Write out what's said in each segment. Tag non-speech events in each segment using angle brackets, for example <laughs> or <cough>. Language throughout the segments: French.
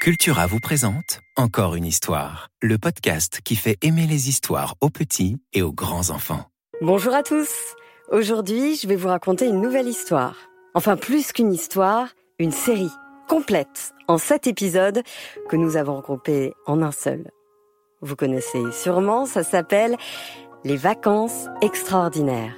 Cultura vous présente Encore une histoire, le podcast qui fait aimer les histoires aux petits et aux grands enfants. Bonjour à tous. Aujourd'hui, je vais vous raconter une nouvelle histoire. Enfin, plus qu'une histoire, une série complète en sept épisodes que nous avons regroupés en un seul. Vous connaissez sûrement, ça s'appelle Les vacances extraordinaires.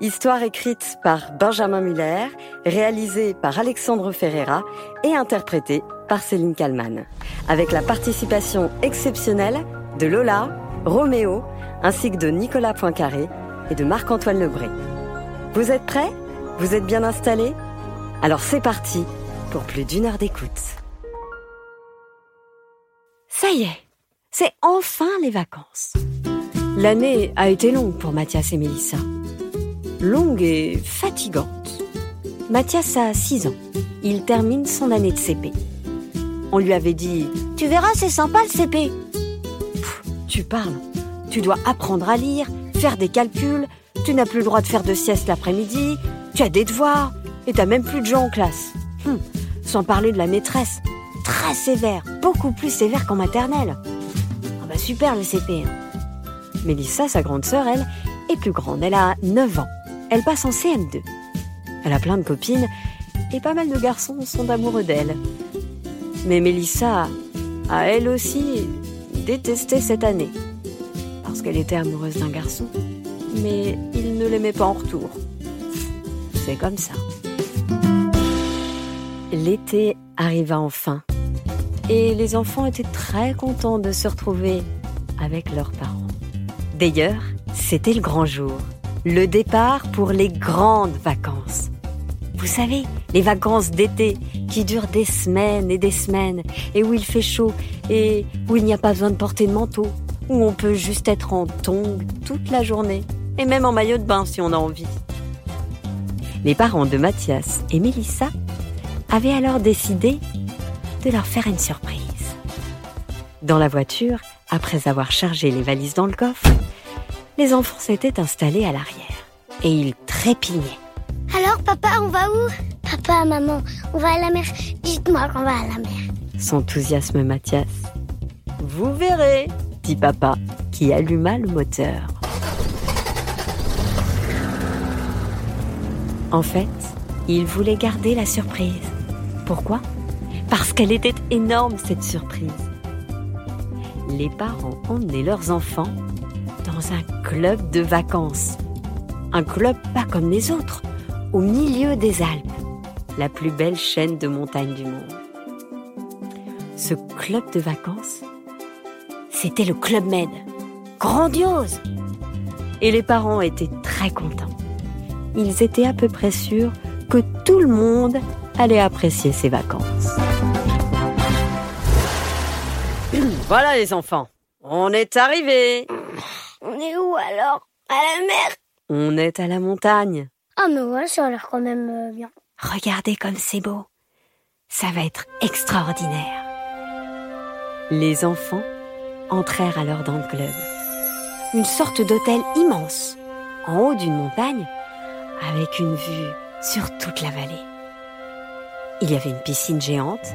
Histoire écrite par Benjamin Muller, réalisée par Alexandre Ferreira et interprétée par Céline Kallmann. Avec la participation exceptionnelle de Lola, Roméo, ainsi que de Nicolas Poincaré et de Marc-Antoine Lebré. Vous êtes prêts? Vous êtes bien installés? Alors c'est parti pour plus d'une heure d'écoute. Ça y est, c'est enfin les vacances. L'année a été longue pour Mathias et Mélissa. Longue et fatigante. Mathias a 6 ans. Il termine son année de CP. On lui avait dit Tu verras, c'est sympa le CP. Tu parles. Tu dois apprendre à lire, faire des calculs, tu n'as plus le droit de faire de sieste l'après-midi, tu as des devoirs, et t'as même plus de gens en classe. Hum, Sans parler de la maîtresse. Très sévère, beaucoup plus sévère qu'en maternelle. Ah bah super le CP. hein. Mélissa, sa grande sœur, elle, est plus grande. Elle a 9 ans. Elle passe en CM2. Elle a plein de copines et pas mal de garçons sont amoureux d'elle. Mais Mélissa a elle aussi détesté cette année. Parce qu'elle était amoureuse d'un garçon. Mais il ne l'aimait pas en retour. C'est comme ça. L'été arriva enfin. Et les enfants étaient très contents de se retrouver avec leurs parents. D'ailleurs, c'était le grand jour. Le départ pour les grandes vacances. Vous savez, les vacances d'été qui durent des semaines et des semaines et où il fait chaud et où il n'y a pas besoin de porter de manteau, où on peut juste être en tongs toute la journée et même en maillot de bain si on a envie. Les parents de Mathias et Mélissa avaient alors décidé de leur faire une surprise. Dans la voiture, après avoir chargé les valises dans le coffre, les enfants s'étaient installés à l'arrière et ils trépignaient. Alors, papa, on va où? Papa, maman, on va à la mer. Dites-moi qu'on va à la mer. S'enthousiasme Mathias. Vous verrez, dit papa, qui alluma le moteur. En fait, il voulait garder la surprise. Pourquoi? Parce qu'elle était énorme, cette surprise. Les parents emmenaient leurs enfants dans un club de vacances. Un club pas comme les autres, au milieu des Alpes, la plus belle chaîne de montagnes du monde. Ce club de vacances, c'était le Club Med. Grandiose Et les parents étaient très contents. Ils étaient à peu près sûrs que tout le monde allait apprécier ces vacances. Voilà les enfants, on est arrivés. On est où alors? À la mer? On est à la montagne. Ah, mais ouais, ça a l'air quand même euh, bien. Regardez comme c'est beau. Ça va être extraordinaire. Les enfants entrèrent alors dans le club. Une sorte d'hôtel immense, en haut d'une montagne, avec une vue sur toute la vallée. Il y avait une piscine géante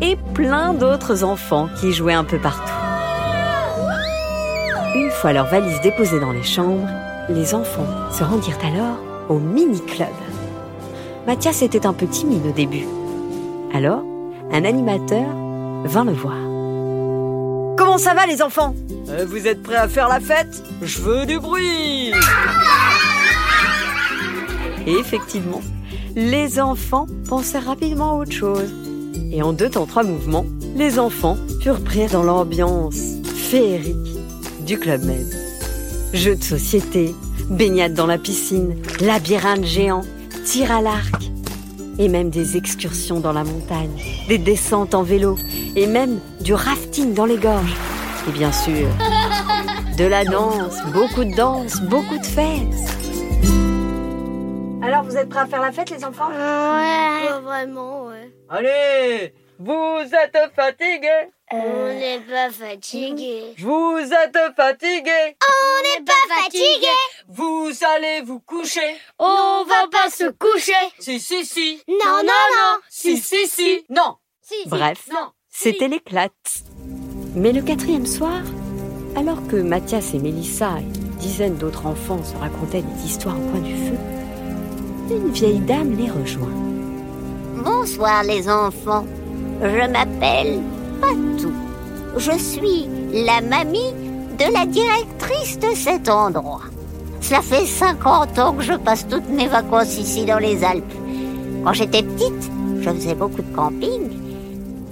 et plein d'autres enfants qui jouaient un peu partout. Une fois leurs valises déposées dans les chambres, les enfants se rendirent alors au mini-club. Mathias était un peu timide au début. Alors, un animateur vint le voir. Comment ça va les enfants? Euh, Vous êtes prêts à faire la fête? Je veux du bruit Et effectivement, les enfants pensaient rapidement à autre chose. Et en deux temps trois mouvements, les enfants furent pris dans l'ambiance féerique du Club Med. Jeux de société, baignade dans la piscine, labyrinthe géant, tir à l'arc, et même des excursions dans la montagne, des descentes en vélo, et même du rafting dans les gorges. Et bien sûr, de la danse, beaucoup de danse, beaucoup de fêtes. Alors, vous êtes prêts à faire la fête, les enfants? Ouais. Pas vraiment, ouais. Allez, vous êtes fatigués? On n'est pas fatigué. Vous êtes fatigués? On n'est pas fatigué. Vous allez vous coucher? On va pas se coucher. Si, si, si Non, non, non. Si, si, si Non Si, si. Bref, Non. C'était l'éclate. Mais le quatrième soir, alors que Mathias et Mélissa et une dizaine d'autres enfants se racontaient des histoires au coin du feu, une vieille dame les rejoint. Bonsoir les enfants, je m'appelle Patou. Je suis la mamie de la directrice de cet endroit. Cela fait 50 ans que je passe toutes mes vacances ici dans les Alpes. Quand j'étais petite, je faisais beaucoup de camping.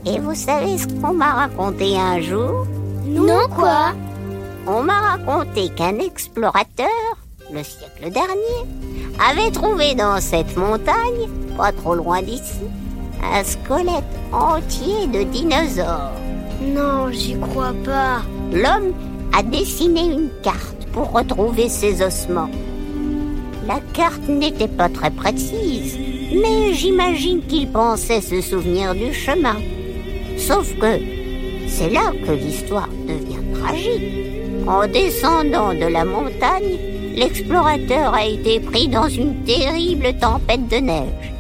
Et vous savez ce qu'on m'a raconté un jour? Non, quoi? On m'a raconté qu'un explorateur, le siècle dernier, avait trouvé dans cette montagne, pas trop loin d'ici, un squelette entier de dinosaures. Non, j'y crois pas. L'homme a dessiné une carte pour retrouver ses ossements. La carte n'était pas très précise, mais j'imagine qu'il pensait se souvenir du chemin. Sauf que c'est là que l'histoire devient tragique. En descendant de la montagne, l'explorateur a été pris dans une terrible tempête de neige.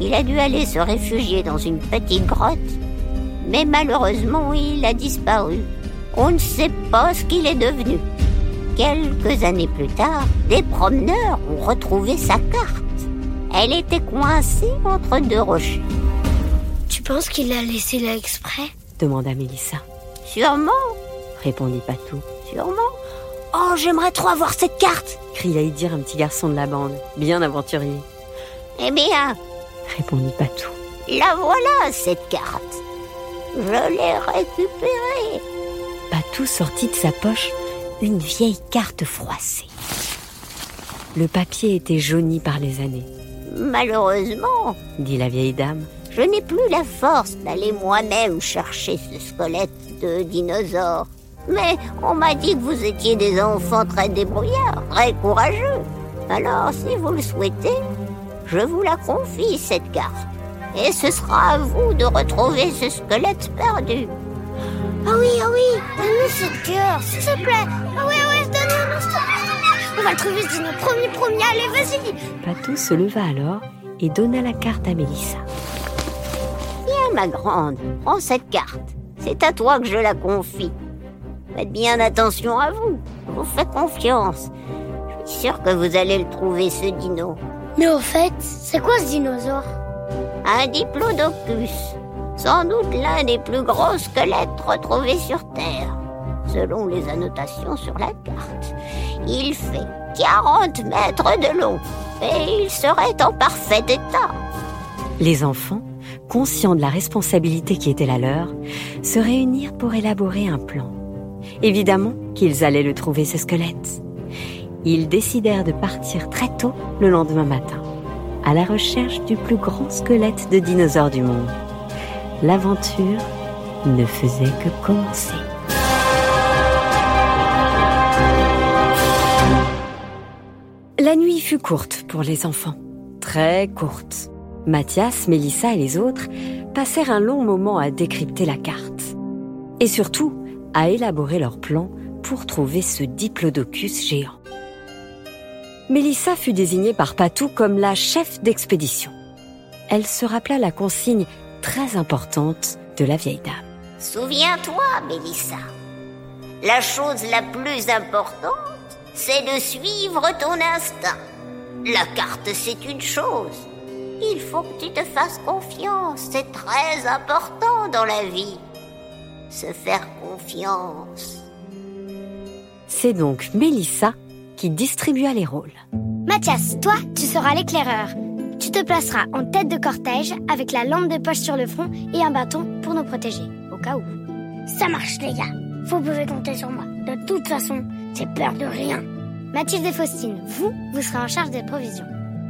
Il a dû aller se réfugier dans une petite grotte, mais malheureusement il a disparu. On ne sait pas ce qu'il est devenu. Quelques années plus tard, des promeneurs ont retrouvé sa carte. Elle était coincée entre deux rochers. Tu penses qu'il a laissé là exprès? demanda Mélissa. Sûrement, Répondit Patou. sûrement. Oh, j'aimerais trop avoir cette carte Cria Idir, un petit garçon de la bande, bien aventurier. Eh bien, Répondit Patou. la voilà cette carte. Je l'ai récupérée. Patou sortit de sa poche une vieille carte froissée. Le papier était jauni par les années, Malheureusement, dit la vieille dame. je n'ai plus la force d'aller moi-même chercher ce squelette de dinosaure. Mais on m'a dit que vous étiez des enfants très débrouillards, très courageux. Alors, si vous le souhaitez, je vous la confie, cette carte. Et ce sera à vous de retrouver ce squelette perdu. Ah oui, ah oui Donne-nous cette cœur, s'il te plaît Ah ouais, ouais, donne-nous, s'il te plaît, On va le trouver ce dino, premier, premier, allez, vas-y Patou se leva alors et donna la carte à Mélissa. Tiens, ma grande, prends cette carte. C'est à toi que je la confie. Faites bien attention à vous. Je vous fais confiance. Je suis sûr que vous allez le trouver, ce dino. Mais au fait, c'est quoi ce dinosaure? Un diplodocus. Sans doute l'un des plus gros squelettes retrouvés sur Terre. Selon les annotations sur la carte, il fait 40 mètres de long et il serait en parfait état. Les enfants, conscients de la responsabilité qui était la leur, se réunirent pour élaborer un plan. Évidemment qu'ils allaient le trouver, ce squelette. Ils décidèrent de partir très tôt le lendemain matin, à la recherche du plus grand squelette de dinosaure du monde. L'aventure ne faisait que commencer. La nuit fut courte pour les enfants, très courte. Mathias, Mélissa et les autres passèrent un long moment à décrypter la carte. Et surtout, à élaborer leur plan pour trouver ce diplodocus géant. Mélissa fut désignée par Patou comme la chef d'expédition. Elle se rappela la consigne très importante de la vieille dame. Souviens-toi, Mélissa. La chose la plus importante, c'est de suivre ton instinct. La carte, c'est une chose. Il faut que tu te fasses confiance. C'est très important dans la vie. Se faire confiance. C'est donc Mélissa qui distribua les rôles. Mathias, toi, tu seras l'éclaireur. Tu te placeras en tête de cortège avec la lampe de poche sur le front et un bâton pour nous protéger, au cas où. Ça marche, les gars. Vous pouvez compter sur moi. De toute façon, j'ai peur de rien. Mathilde et Faustine, vous, vous serez en charge des provisions.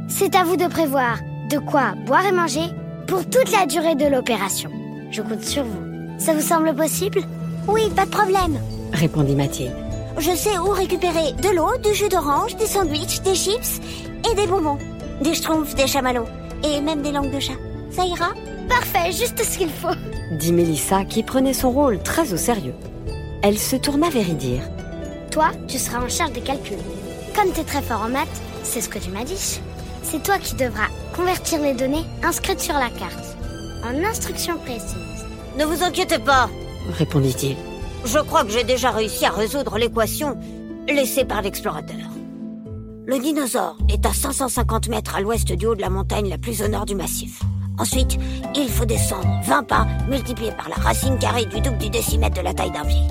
C'est à vous de prévoir de quoi boire et manger pour toute la durée de l'opération. Je compte sur vous. Ça vous semble possible Oui, pas de problème. Répondit Mathilde. Je sais où récupérer de l'eau, du jus d'orange, des sandwichs, des chips et des bonbons. Des schtroumpfs, des chamallows et même des langues de chat. Ça ira Parfait, juste ce qu'il faut. Dit Mélissa qui prenait son rôle très au sérieux. Elle se tourna vers Idir. Toi, tu seras en charge des calculs. Comme tu es très fort en maths, c'est ce que tu m'as dit. C'est toi qui devras convertir les données inscrites sur la carte en instructions précises. Ne vous inquiétez pas, répondit-il. Je crois que j'ai déjà réussi à résoudre l'équation laissée par l'explorateur. Le dinosaure est à 550 mètres à l'ouest du haut de la montagne la plus au nord du massif. Ensuite, il faut descendre 20 pas multipliés par la racine carrée du double du décimètre de la taille d'un pied.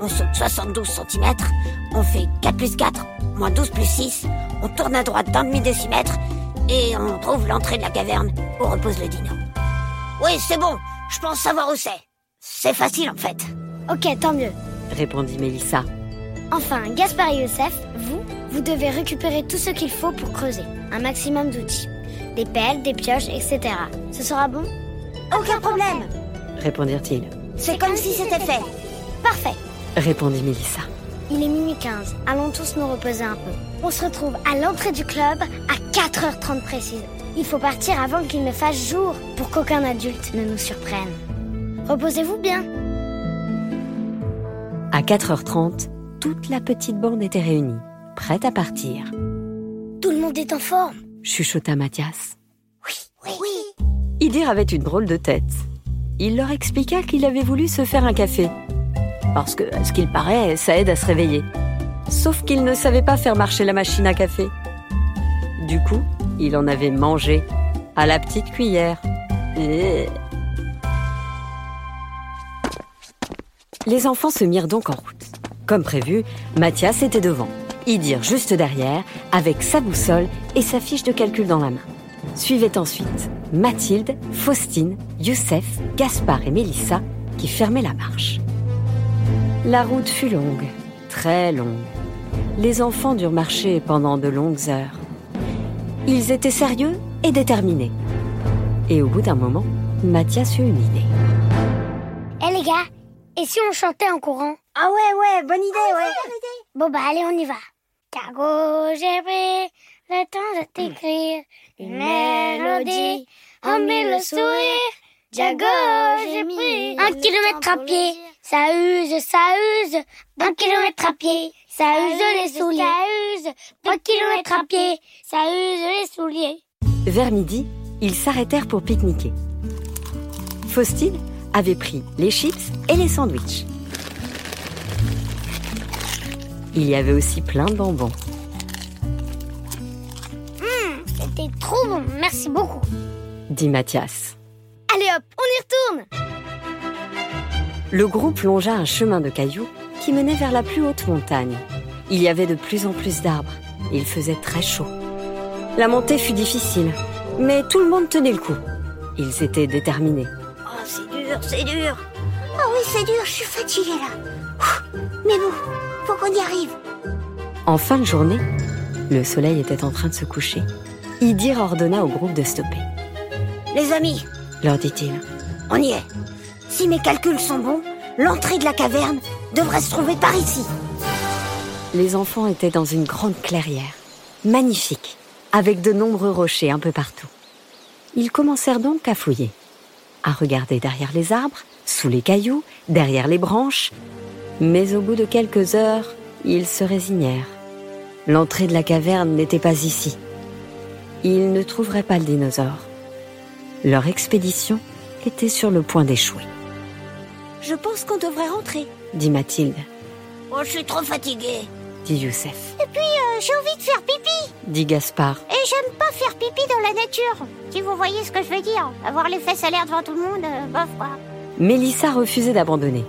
On saute 72 cm, on fait 4 plus 4, moins 12 plus 6, on tourne à droite d'un demi-décimètre et on trouve l'entrée de la caverne où repose le dino. Oui, c'est bon, je pense savoir où c'est. C'est facile en fait. Ok, tant mieux. Répondit Mélissa. Enfin, Gaspard et Youssef, vous, vous devez récupérer tout ce qu'il faut pour creuser. Un maximum d'outils. Des pelles, des pioches, etc. Ce sera bon? Aucun problème Répondirent-ils. C'est comme si c'était fait. Parfait. Répondit Mélissa. Il est minuit 15. Allons tous nous reposer un peu. On se retrouve à l'entrée du club à 4h30 précise. Il faut partir avant qu'il ne fasse jour pour qu'aucun adulte ne nous surprenne. Reposez-vous bien. À 4h30, toute la petite bande était réunie, prête à partir. Tout le monde est en forme. Chuchota Mathias. Oui, oui. Idir avait une drôle de tête. Il leur expliqua qu'il avait voulu se faire un café. Parce que, à ce qu'il paraît, ça aide à se réveiller. Sauf qu'il ne savait pas faire marcher la machine à café. Du coup, il en avait mangé à la petite cuillère. Les enfants se mirent donc en route. Comme prévu, Mathias était devant, Idir juste derrière, avec sa boussole et sa fiche de calcul dans la main. Suivaient ensuite Mathilde, Faustine, Youssef, Gaspard et Mélissa qui fermaient la marche. La route fut longue, très longue. Les enfants durent marcher pendant de longues heures. Ils étaient sérieux et déterminés. Et au bout d'un moment, Mathias eut une idée. Eh les gars, et si on chantait en courant? Ah ouais, ouais, bonne idée, ouais. Bon bah allez, on y va. Cargo, j'ai pris le temps de t'écrire une mélodie, en mille le sourire. Jago, j'ai pris un kilomètre à pied. Ça use, ça use. Un kilomètre à pied. Ça use les souliers. Ça use. Deux kilomètres à pied. Ça use les souliers. Vers midi, ils s'arrêtèrent pour pique-niquer. Faustine avait pris les chips et les sandwichs. Il y avait aussi plein de bonbons. C'était trop bon. Merci beaucoup. dit Mathias. Allez hop, on y retourne. Le groupe longea un chemin de cailloux qui menait vers la plus haute montagne. Il y avait de plus en plus d'arbres il faisait très chaud. La montée fut difficile, mais tout le monde tenait le coup. Ils étaient déterminés. Oh, c'est dur, c'est dur. Ah oui, c'est dur, je suis fatiguée là. Mais bon, faut qu'on y arrive. En fin de journée, le soleil était en train de se coucher. Idir ordonna au groupe de stopper. Les amis, Leur dit-il. on y est. Si mes calculs sont bons, l'entrée de la caverne devrait se trouver par ici. Les enfants étaient dans une grande clairière, magnifique, avec de nombreux rochers un peu partout. Ils commencèrent donc à fouiller, à regarder derrière les arbres, sous les cailloux, derrière les branches. Mais au bout de quelques heures, ils se résignèrent. L'entrée de la caverne n'était pas ici. Ils ne trouveraient pas le dinosaure. Leur expédition était sur le point d'échouer, Je pense qu'on devrait rentrer. Dit Mathilde, Oh, je suis trop fatiguée. dit Youssef, Et puis, euh, j'ai envie de faire pipi. dit Gaspard, Et j'aime pas faire pipi dans la nature. Si vous voyez ce que je veux dire. Avoir les fesses à l'air devant tout le monde, euh, bof, quoi. Mélissa refusait d'abandonner,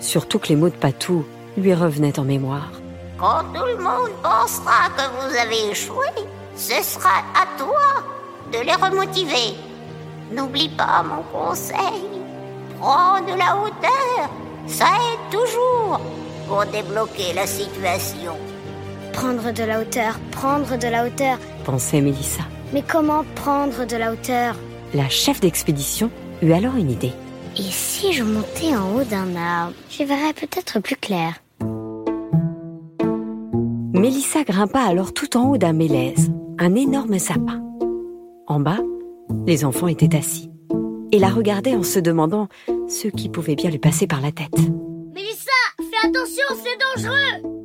surtout que les mots de Patou lui revenaient en mémoire. Quand tout le monde pensera que vous avez échoué, ce sera à toi de les remotiver. N'oublie pas mon conseil. Prends de la hauteur. Ça aide toujours pour débloquer la situation. Prendre de la hauteur, prendre de la hauteur. pensait Mélissa. Mais comment prendre de la hauteur? La chef d'expédition eut alors une idée. Et si je montais en haut d'un arbre? J'y verrais peut-être plus clair. Mélissa grimpa alors tout en haut d'un mélèze, un énorme sapin. En bas, les enfants étaient assis et la regardaient en se demandant ce qui pouvait bien lui passer par la tête. Mélissa, fais attention, c'est dangereux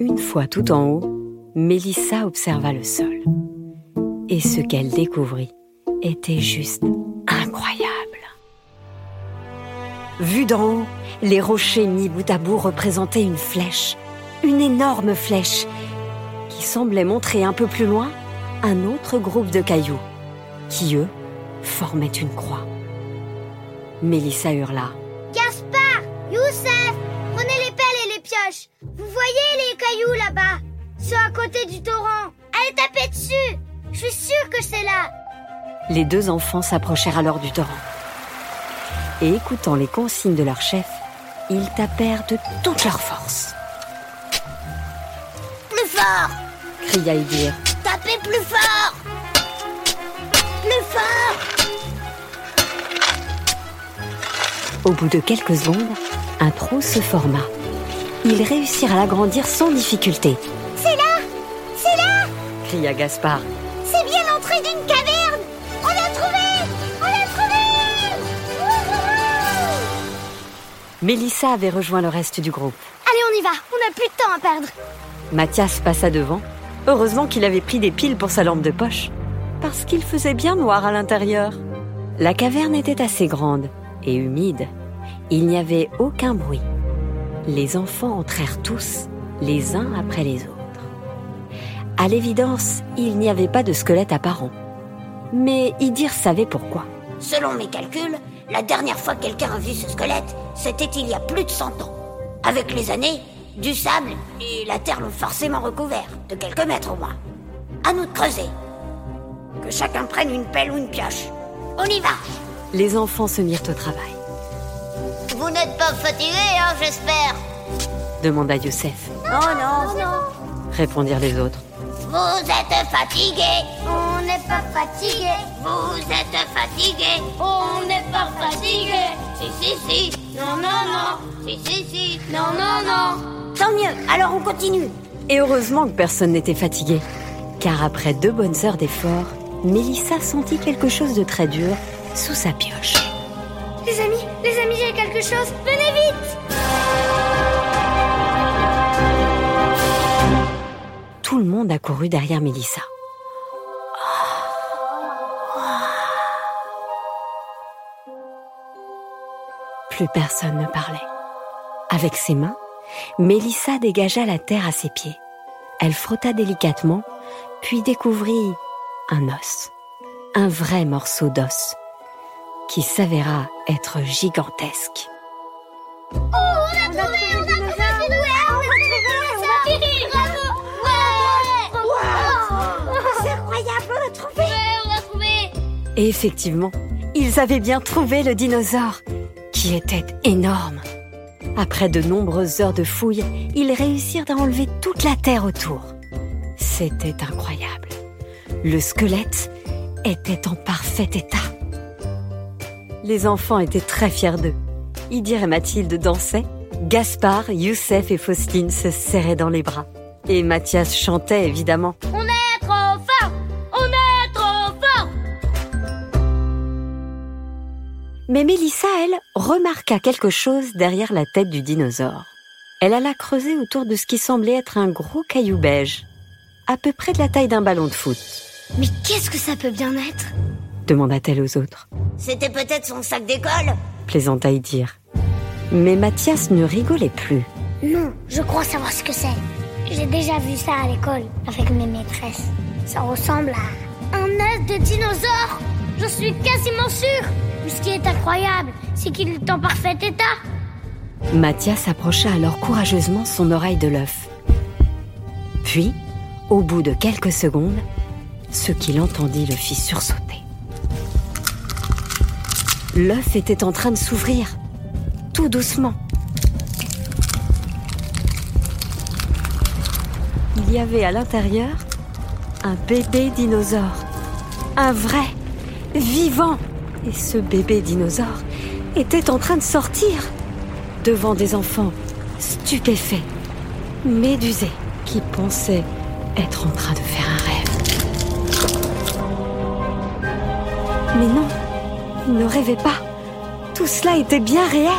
Une fois tout en haut, Mélissa observa le sol. Et ce qu'elle découvrit était juste incroyable. Vus d'en haut, les rochers mis bout à bout représentaient une flèche, une énorme flèche, qui semblait montrer un peu plus loin un autre groupe de cailloux, qui eux formaient une croix. Mélissa hurla. Gaspard, Youssef, prenez les pelles et les pioches. Vous voyez les cailloux là-bas? Ceux à côté du torrent. Allez taper dessus Je suis sûre que c'est là. Les deux enfants s'approchèrent alors du torrent. Et écoutant les consignes de leur chef, ils tapèrent de toute leur force. Plus fort Cria Idir. Tapez plus fort Plus fort Au bout de quelques secondes, un trou se forma. Ils réussirent à l'agrandir sans difficulté, C'est là! C'est là! Cria Gaspard. C'est bien l'entrée d'une caverne! On l'a trouvé On l'a trouvé Wouhou! Mélissa avait rejoint le reste du groupe. Allez, on y va. On n'a plus de temps à perdre. Mathias passa devant. Heureusement qu'il avait pris des piles pour sa lampe de poche, parce qu'il faisait bien noir à l'intérieur. La caverne était assez grande et humide. Il n'y avait aucun bruit. Les enfants entrèrent tous, les uns après les autres. À l'évidence, il n'y avait pas de squelette apparent. Mais Idir savait pourquoi. Selon mes calculs, la dernière fois que quelqu'un a vu ce squelette, c'était il y a plus de 100 ans. Avec les années, du sable et la terre l'ont forcément recouvert, de quelques mètres au moins. À nous de creuser. Que chacun prenne une pelle ou une pioche. On y va Les enfants se mirent au travail, Vous n'êtes pas fatigué, hein, j'espère demanda Youssef. Non, non, non. Répondirent les autres. Vous êtes fatigués. On n'est pas fatigué Vous êtes fatigués. On n'est pas fatigué Si, si, si. Non, non, non. Si, si, si. Non, non, non. Tant mieux, alors on continue. Et heureusement que personne n'était fatigué, car après deux bonnes heures d'effort, Mélissa sentit quelque chose de très dur sous sa pioche. Les amis, les amis, j'ai quelque chose Venez vite Tout le monde accourut derrière Mélissa. Plus personne ne parlait. Avec ses mains, Mélissa dégagea la terre à ses pieds. Elle frotta délicatement, puis découvrit un os, un vrai morceau d'os, qui s'avéra être gigantesque. A trouvé, on a trouvé, on a trouvé, a C'est incroyable, on l'a trouvé on l'a trouvé Et effectivement, ils avaient bien trouvé le dinosaure, qui était énorme. Après de nombreuses heures de fouilles, ils réussirent à enlever toute la terre autour. C'était incroyable. Le squelette était en parfait état. Les enfants étaient très fiers d'eux. Idir et Mathilde dansaient. Gaspard, Youssef et Faustine se serraient dans les bras. Et Mathias chantait évidemment. On est trop fort On est trop fort Mais Mélissa, elle, remarqua quelque chose derrière la tête du dinosaure. Elle alla creuser autour de ce qui semblait être un gros caillou beige, à peu près de la taille d'un ballon de foot, Mais qu'est-ce que ça peut bien être? Demanda-t-elle aux autres. C'était peut-être son sac d'école Plaisanta Idir. Mais Mathias ne rigolait plus. Non, je crois savoir ce que c'est. J'ai déjà vu ça à l'école avec mes maîtresses. Ça ressemble à un œuf de dinosaure. Je suis quasiment sûre. Mais ce qui est incroyable, c'est qu'il est en parfait état. Mathias approcha alors courageusement son oreille de l'œuf. Puis, au bout de quelques secondes, ce qu'il entendit le fit sursauter. L'œuf était en train de s'ouvrir, tout doucement. Il y avait à l'intérieur un bébé dinosaure, un vrai, vivant. Et ce bébé dinosaure était en train de sortir devant des enfants stupéfaits, médusés, qui pensaient être en train de faire un rêve. Mais non, ne rêvaient pas. Tout cela était bien réel.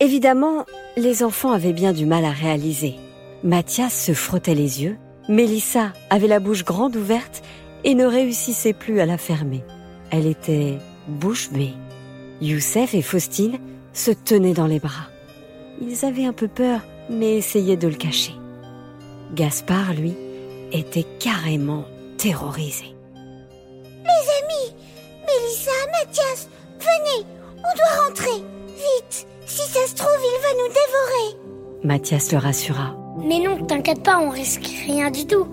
Évidemment, les enfants avaient bien du mal à réaliser. Mathias se frottait les yeux, Mélissa avait la bouche grande ouverte et ne réussissait plus à la fermer. Elle était bouche bée. Youssef et Faustine se tenaient dans les bras. Ils avaient un peu peur, mais essayaient de le cacher. Gaspard, lui, était carrément terrorisé. Les amis, Mélissa, Mathias, venez, on doit rentrer. Vite, si ça se trouve, il va nous dévorer. Mathias le rassura. Mais non, t'inquiète pas, on risque rien du tout.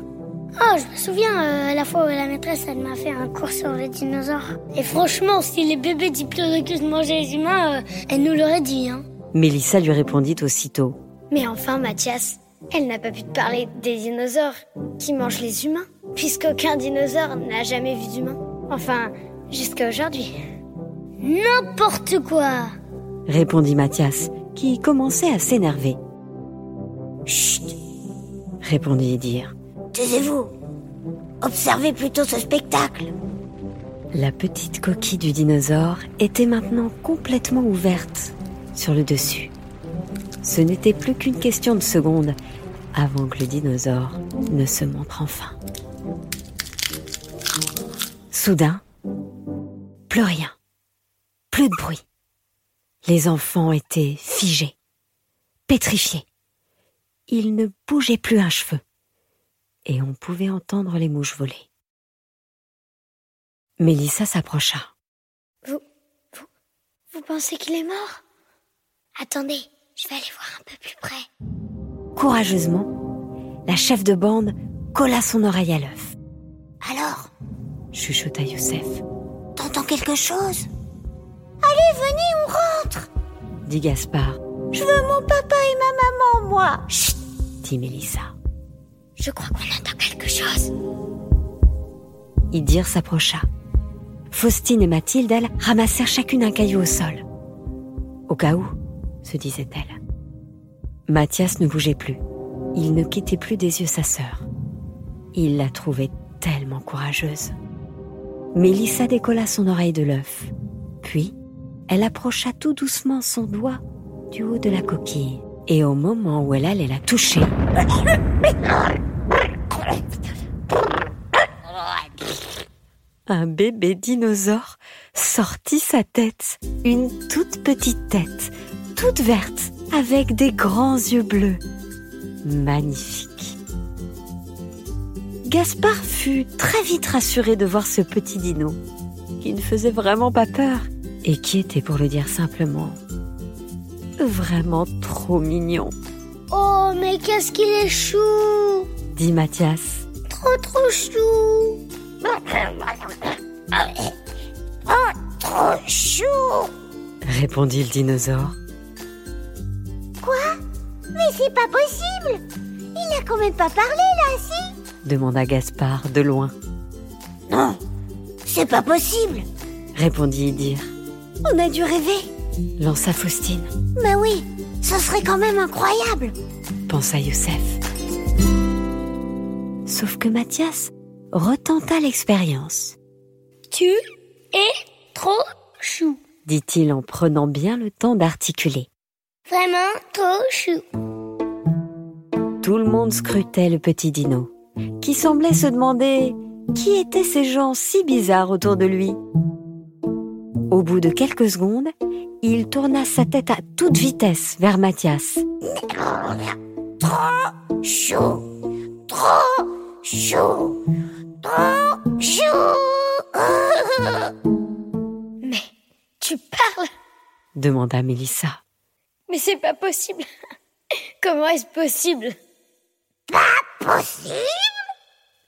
Oh, je me souviens, euh, la fois où la maîtresse, elle m'a fait un cours sur les dinosaures. Et franchement, si les bébés diplodocus mangeaient les humains, euh, elle nous l'aurait dit, hein. Mélissa lui répondit aussitôt. Mais enfin, Mathias, elle n'a pas pu te parler des dinosaures qui mangent les humains, puisqu'aucun dinosaure n'a jamais vu d'humain. Enfin, jusqu'à aujourd'hui. N'importe quoi répondit Mathias, qui commençait à s'énerver. Chut, répondit Idir. taisez-vous. Observez plutôt ce spectacle. La petite coquille du dinosaure était maintenant complètement ouverte sur le dessus. Ce n'était plus qu'une question de secondes avant que le dinosaure ne se montre enfin. Soudain, plus rien, plus de bruit. Les enfants étaient figés, pétrifiés. Ils ne bougeaient plus un cheveu, et on pouvait entendre les mouches voler. Mélissa s'approcha. Vous, vous, vous pensez qu'il est mort? Attendez, je vais aller voir un peu plus près. Courageusement, la chef de bande colla son oreille à l'œuf. Alors, Chuchota Youssef, t'entends quelque chose? Allez, venez, on rentre dit Gaspard, Je veux mon papa et ma maman, moi Chut dit Mélissa. Je crois qu'on entend quelque chose. Idir s'approcha. Faustine et Mathilde, elles, ramassèrent chacune un caillou au sol. Au cas où, se disait-elle. Mathias ne bougeait plus. Il ne quittait plus des yeux sa sœur. Il la trouvait tellement courageuse. Mélissa décolla son oreille de l'œuf. Puis, elle approcha tout doucement son doigt du haut de la coquille. Et au moment où elle allait la toucher, un bébé dinosaure sortit sa tête, une toute petite tête, toute verte, avec des grands yeux bleus. Magnifique. Gaspard fut très vite rassuré de voir ce petit dino, qui ne faisait vraiment pas peur, et qui était, pour le dire simplement, vraiment trop mignon, Oh, mais qu'est-ce qu'il est chou dit Mathias. Trop, trop chou <coughs> Trop chou Répondit le dinosaure. C'est pas possible Il a quand même pas parlé, là, si demanda Gaspard de loin. Non, c'est pas possible. Répondit Idir. On a dû rêver Lança Faustine. Mais oui Ce serait quand même incroyable. pensa Youssef. Sauf que Mathias retenta l'expérience, Tu es trop chou dit-il en prenant bien le temps d'articuler. Vraiment trop chou Tout le monde scrutait le petit dino, qui semblait se demander qui étaient ces gens si bizarres autour de lui. Au bout de quelques secondes, il tourna sa tête à toute vitesse vers Mathias. Trop chaud. Trop chaud. Trop chaud. <laughs> Mais tu parles? demanda Mélissa. Mais c'est pas possible <laughs> Comment est-ce possible? Possible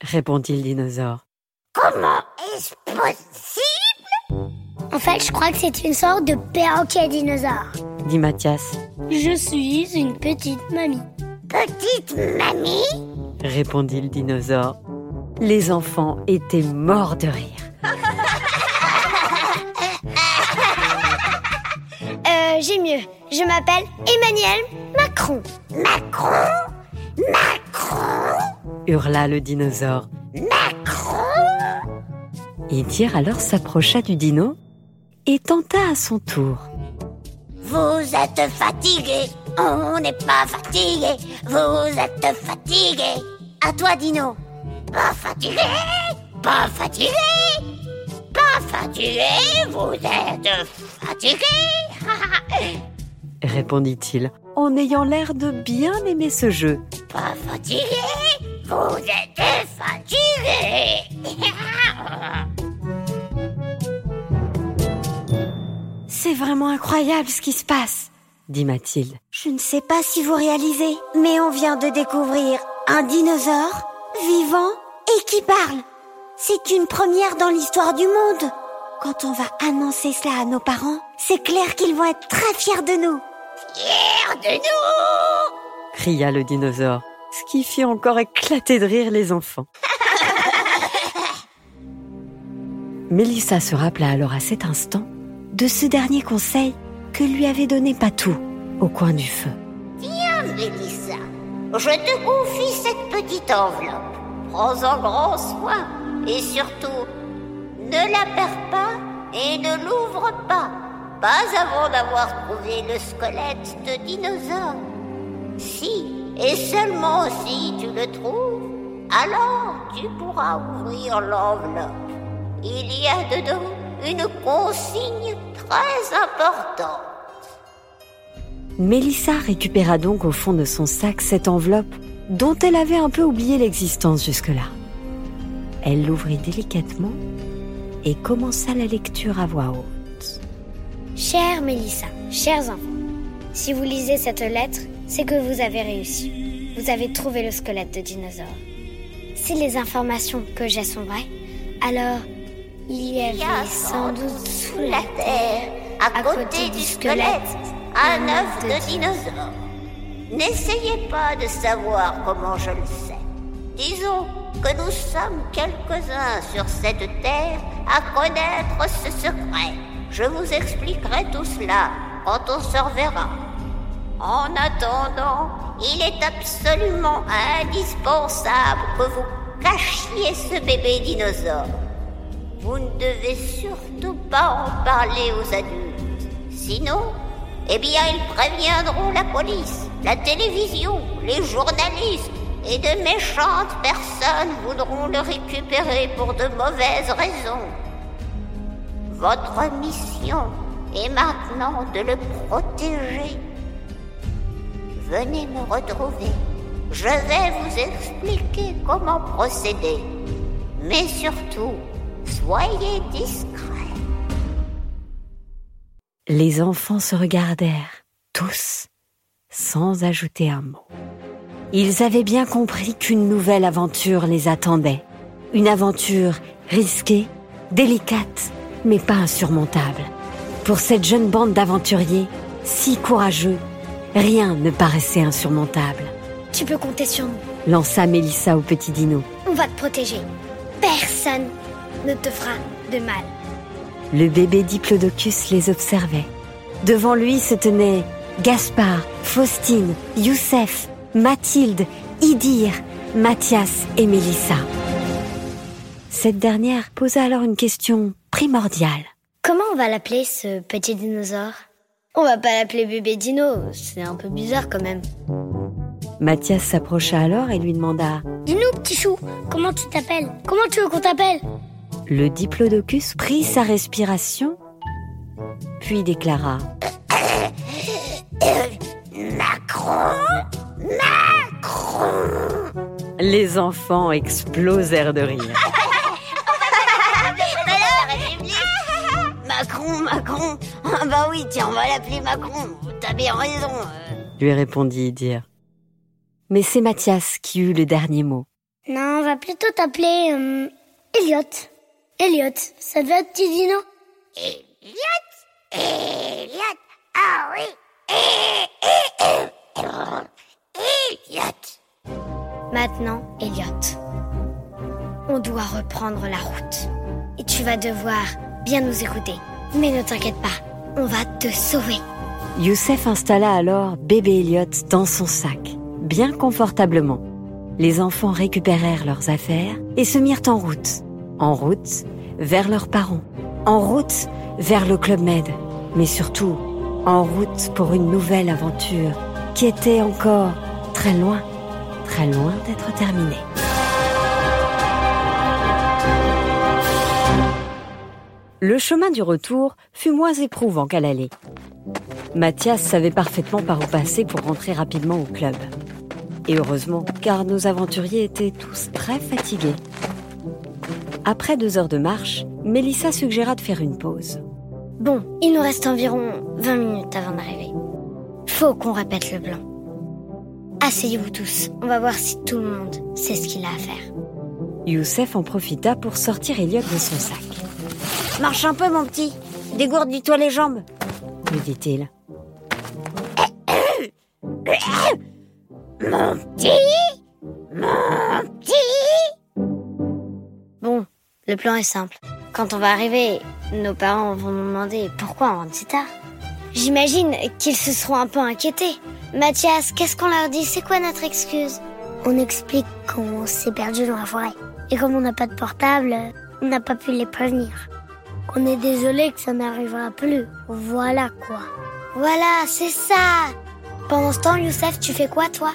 répondit le dinosaure. Comment est-ce possible? En fait, je crois que c'est une sorte de perroquet dinosaure. dit Mathias. Je suis une petite mamie. Petite mamie? Répondit le dinosaure. Les enfants étaient morts de rire. Euh, j'ai mieux. Je m'appelle Emmanuel Macron. Macron? Macron hurla le dinosaure. Macron Idir alors s'approcha du dino et tenta à son tour. Vous êtes fatigué. On n'est pas fatigué. Vous êtes fatigué. À toi, Dino. Pas fatigué. Pas fatigué. Pas fatigué. Vous êtes fatigué <laughs> répondit-il, en ayant l'air de bien aimer ce jeu. Pas fatigué? Vous êtes fatigué <laughs> C'est vraiment incroyable ce qui se passe, dit Mathilde. Je ne sais pas si vous réalisez, mais on vient de découvrir un dinosaure vivant et qui parle. C'est une première dans l'histoire du monde. Quand on va annoncer cela à nos parents, c'est clair qu'ils vont être très fiers de nous. Fiers de nous cria le dinosaure, ce qui fit encore éclater de rire les enfants. <laughs> Mélissa se rappela alors à cet instant de ce dernier conseil que lui avait donné Patou au coin du feu. Viens, Mélissa, je te confie cette petite enveloppe. Prends-en grand soin et surtout, ne la perds pas et ne l'ouvre pas, pas avant d'avoir trouvé le squelette de dinosaure. Si, et seulement si tu le trouves, alors tu pourras ouvrir l'enveloppe. Il y a dedans une consigne très importante. Mélissa récupéra donc au fond de son sac cette enveloppe dont elle avait un peu oublié l'existence jusque-là. Elle l'ouvrit délicatement et commença la lecture à voix haute. Chère Mélissa, chers enfants, si vous lisez cette lettre, c'est que vous avez réussi. Vous avez trouvé le squelette de dinosaure. Si les informations que j'ai sont vraies, alors il y avait sans doute sous la terre, à côté du squelette, un œuf de dinosaure. N'essayez pas de savoir comment je le sais. Disons que nous sommes quelques-uns sur cette terre à connaître ce secret. Je vous expliquerai tout cela quand on se reverra. En attendant, il est absolument indispensable que vous cachiez ce bébé dinosaure. Vous ne devez surtout pas en parler aux adultes. Sinon, eh bien, ils préviendront la police, la télévision, les journalistes, et de méchantes personnes voudront le récupérer pour de mauvaises raisons. Votre mission est maintenant de le protéger. Venez me retrouver. Je vais vous expliquer comment procéder. Mais surtout, soyez discret. Les enfants se regardèrent, tous, sans ajouter un mot. Ils avaient bien compris qu'une nouvelle aventure les attendait. Une aventure risquée, délicate, mais pas insurmontable. Pour cette jeune bande d'aventuriers, si courageux, rien ne paraissait insurmontable. Tu peux compter sur nous. Lança Mélissa au petit dino. On va te protéger. Personne ne te fera de mal. Le bébé Diplodocus les observait. Devant lui se tenaient Gaspard, Faustine, Youssef, Mathilde, Idir, Mathias et Mélissa. Cette dernière posa alors une question Comment on va l'appeler ce petit dinosaure? On va pas l'appeler bébé dino, c'est un peu bizarre quand même. Mathias s'approcha alors et lui demanda. Dis-nous, petit chou, comment tu t'appelles? Comment tu veux qu'on t'appelle? Le diplodocus prit sa respiration, puis déclara. <coughs> Macron Macron. Les enfants explosèrent de rire. <laughs> Macron. <laughs> Ah bah oui, tiens, on va l'appeler Macron. T'as bien raison. euh. lui répondit Idir. Mais c'est Mathias qui eut le dernier mot. Non, on va plutôt t'appeler euh, Elliot. Elliot, ça te va, petit dino? Elliot? Elliot? Ah oui Elliot Maintenant, Elliot, on doit reprendre la route. Et tu vas devoir bien nous écouter. Mais ne t'inquiète pas, on va te sauver. Youssef installa alors bébé Elliot dans son sac, bien confortablement. Les enfants récupérèrent leurs affaires et se mirent en route. En route vers leurs parents. En route vers le Club Med. Mais surtout, en route pour une nouvelle aventure qui était encore très loin, très loin d'être terminée. Le chemin du retour fut moins éprouvant qu'à l'aller. Mathias savait parfaitement par où passer pour rentrer rapidement au club. Et heureusement, car nos aventuriers étaient tous très fatigués. Après deux heures de marche, Mélissa suggéra de faire une pause. Bon, il nous reste environ 20 minutes avant d'arriver. Faut qu'on répète le plan. Asseyez-vous tous, on va voir si tout le monde sait ce qu'il a à faire. Youssef en profita pour sortir Elliot de son sac. Marche un peu, mon petit. Dégourdis-toi les jambes. lui dit-il. <coughs> Mon petit? Mon petit? Bon, le plan est simple. Quand on va arriver, nos parents vont nous demander pourquoi on rentre si tard. J'imagine qu'ils se seront un peu inquiétés. Mathias, qu'est-ce qu'on leur dit? C'est quoi notre excuse? On explique qu'on s'est perdu dans la forêt. Et comme on n'a pas de portable, on n'a pas pu les prévenir. On est désolé que ça n'arrivera plus. Voilà quoi. Voilà, c'est ça Pendant ce temps, Youssef, tu fais quoi, toi?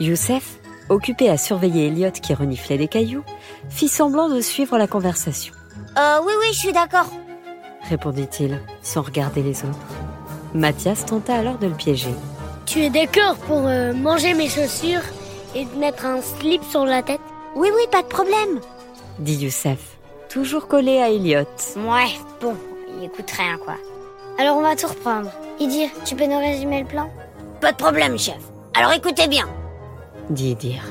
Youssef, occupé à surveiller Elliot qui reniflait des cailloux, fit semblant de suivre la conversation. Euh, oui, oui, je suis d'accord. Répondit-il, sans regarder les autres. Mathias tenta alors de le piéger. Tu es d'accord pour euh, manger mes chaussures et mettre un slip sur la tête? Oui, oui, pas de problème. Dit Youssef, toujours collé à Elliot. Ouais, bon, il écoute rien, quoi. Alors on va tout reprendre. Idir, tu peux nous résumer le plan? Pas de problème, chef. Alors écoutez bien. Dit Idir.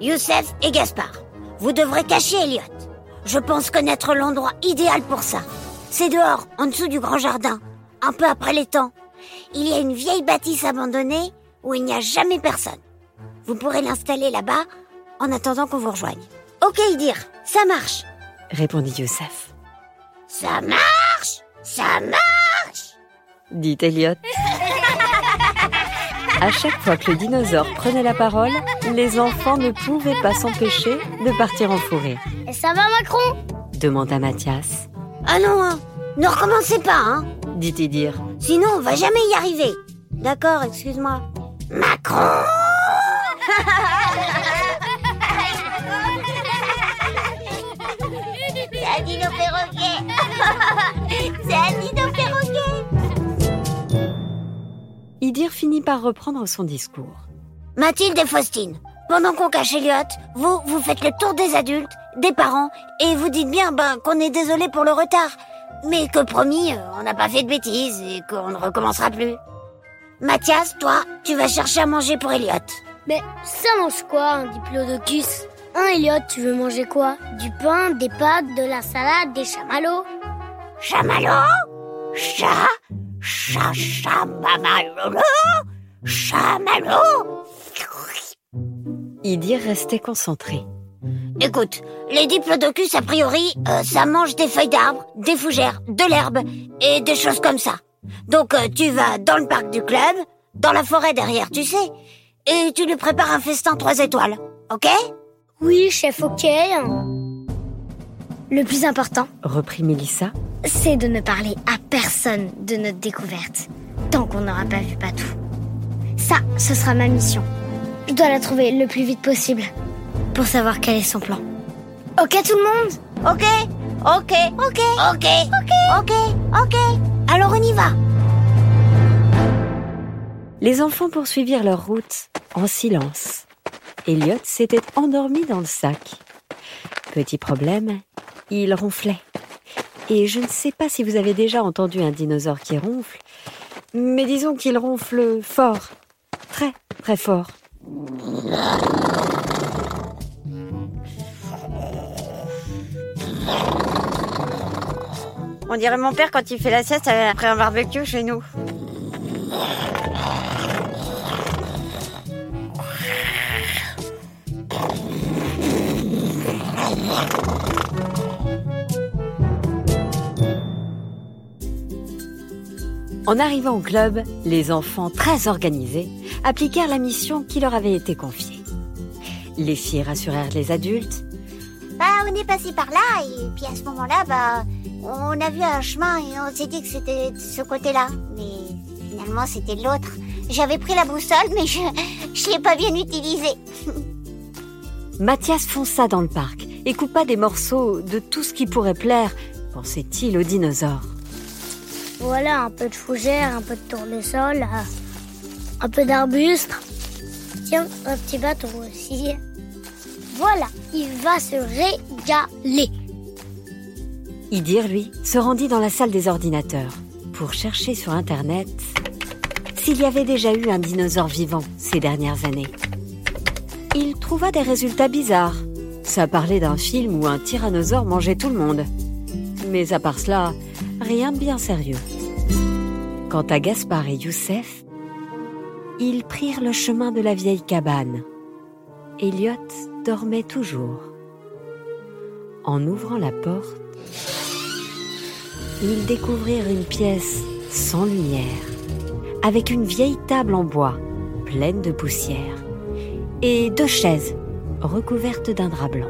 Youssef et Gaspard, vous devrez cacher Elliot. Je pense connaître l'endroit idéal pour ça. C'est dehors, en dessous du grand jardin, un peu après les temps. Il y a une vieille bâtisse abandonnée où il n'y a jamais personne. Vous pourrez l'installer là-bas en attendant qu'on vous rejoigne. Ok, Idir, ça marche. Répondit Youssef. Ça marche Ça marche Dit Elliot. <laughs> À chaque fois que le dinosaure prenait la parole, les enfants ne pouvaient pas s'empêcher de partir en fou rire. Et ça va, Macron? Demanda Mathias. Ah non, hein, ne recommencez pas, hein Dit Idir. Sinon, on va jamais y arriver. D'accord, excuse-moi. Macron <laughs> Idir finit par reprendre son discours. Mathilde et Faustine, pendant qu'on cache Elliot, vous, vous faites le tour des adultes, des parents, et vous dites bien ben, qu'on est désolé pour le retard, mais que promis, euh, on n'a pas fait de bêtises et qu'on ne recommencera plus. Mathias, toi, tu vas chercher à manger pour Elliot. Mais ça mange quoi, un diplodocus? Hein, Elliot, tu veux manger quoi? Du pain, des pâtes, de la salade, des chamallows? Chamallow Chat Chat chamallow Chamallow Idir restait concentré. Écoute, les diplodocus, a priori, euh, ça mange des feuilles d'arbres, des fougères, de l'herbe et des choses comme ça. Donc euh, tu vas dans le parc du club, dans la forêt derrière, tu sais, et tu lui prépares un festin trois étoiles, ok? Oui, chef, ok. Le plus important, Reprit Mélissa. c'est de ne parler à personne de notre découverte, tant qu'on n'aura pas vu Patou. Ça, ce sera ma mission. Je dois la trouver le plus vite possible, pour savoir quel est son plan. Ok tout le monde? Ok? Ok? Ok? Ok? Ok? Ok? Ok? Alors on y va Les enfants poursuivirent leur route en silence. Elliot s'était endormi dans le sac. Petit problème, il ronflait. Et je ne sais pas si vous avez déjà entendu un dinosaure qui ronfle, mais disons qu'il ronfle fort, très très fort. On dirait mon père quand il fait la sieste après un barbecue chez nous. En arrivant au club, les enfants très organisés appliquèrent la mission qui leur avait été confiée. Les filles rassurèrent les adultes, Bah, on est passé par là, et puis à ce moment-là, bah, on a vu un chemin et on s'est dit que c'était de ce côté-là. Mais finalement, c'était de l'autre. J'avais pris la boussole, mais je je l'ai pas bien utilisée. <laughs> Mathias fonça dans le parc et coupa des morceaux de tout ce qui pourrait plaire pensait-il au dinosaure. Voilà, un peu de fougère, un peu de tournesol, euh, un peu d'arbuste. Tiens, un petit bâton aussi. Voilà, il va se régaler. Idir, lui, se rendit dans la salle des ordinateurs pour chercher sur Internet s'il y avait déjà eu un dinosaure vivant ces dernières années. Il trouva des résultats bizarres. Ça parlait d'un film où un tyrannosaure mangeait tout le monde. Mais à part cela, rien de bien sérieux. Quant à Gaspard et Youssef, ils prirent le chemin de la vieille cabane. Elliot dormait toujours. En ouvrant la porte, ils découvrirent une pièce sans lumière, avec une vieille table en bois pleine de poussière et deux chaises recouvertes d'un drap blanc.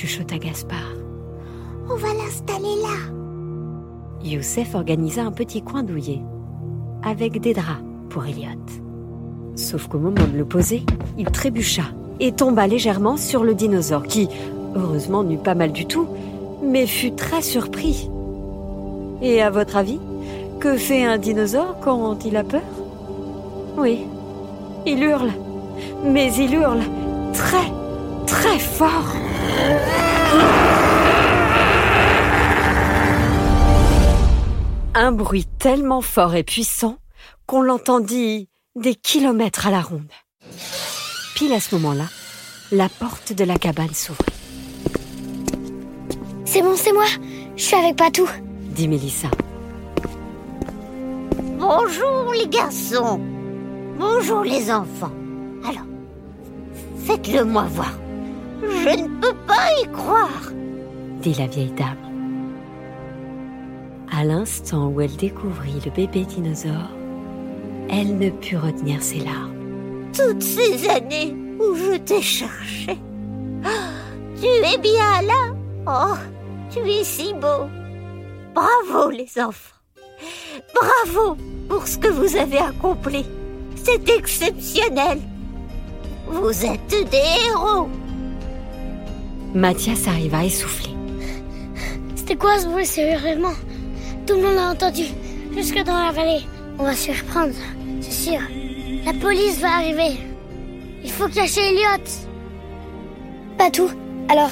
Chuchota Gaspard. On va l'installer là. Youssef organisa un petit coin douillet avec des draps pour Elliot. Sauf qu'au moment de le poser, il trébucha et tomba légèrement sur le dinosaure qui, heureusement, n'eut pas mal du tout, mais fut très surpris. Et à votre avis, que fait un dinosaure quand il a peur? Oui, il hurle, mais il hurle très, très fort. Un bruit tellement fort et puissant qu'on l'entendit des kilomètres à la ronde. Pile à ce moment-là, la porte de la cabane s'ouvrit. C'est bon, c'est moi. Je suis avec Patou. dit Mélissa. Bonjour les garçons. Bonjour les enfants. Alors, faites-le moi voir. Je ne peux pas y croire. dit la vieille dame. À l'instant où elle découvrit le bébé dinosaure, elle ne put retenir ses larmes. Toutes ces années où je t'ai cherché. Ah, tu es bien là. Oh, tu es si beau. Bravo les enfants. Bravo pour ce que vous avez accompli. C'est exceptionnel. Vous êtes des héros. Mathias arriva essoufflé. C'était quoi ce bruit sérieusement? Tout le monde a entendu, jusque dans la vallée. On va se reprendre, c'est sûr. La police va arriver. Il faut cacher Elliot. Pas tout. Alors,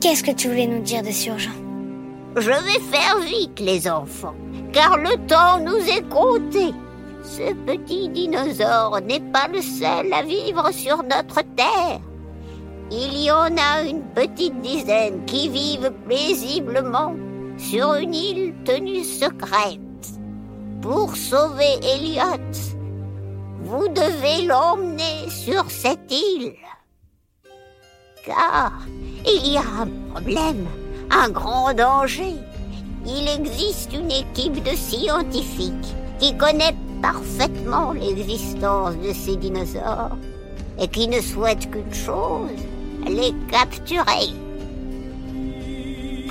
qu'est-ce que tu voulais nous dire de si urgent Je vais faire vite, les enfants, car le temps nous est compté. Ce petit dinosaure n'est pas le seul à vivre sur notre terre. Il y en a une petite dizaine qui vivent paisiblement sur une île tenue secrète. Pour sauver Elliot, vous devez l'emmener sur cette île. Car il y a un problème, un grand danger. Il existe une équipe de scientifiques qui connaît parfaitement l'existence de ces dinosaures et qui ne souhaite qu'une chose, les capturer.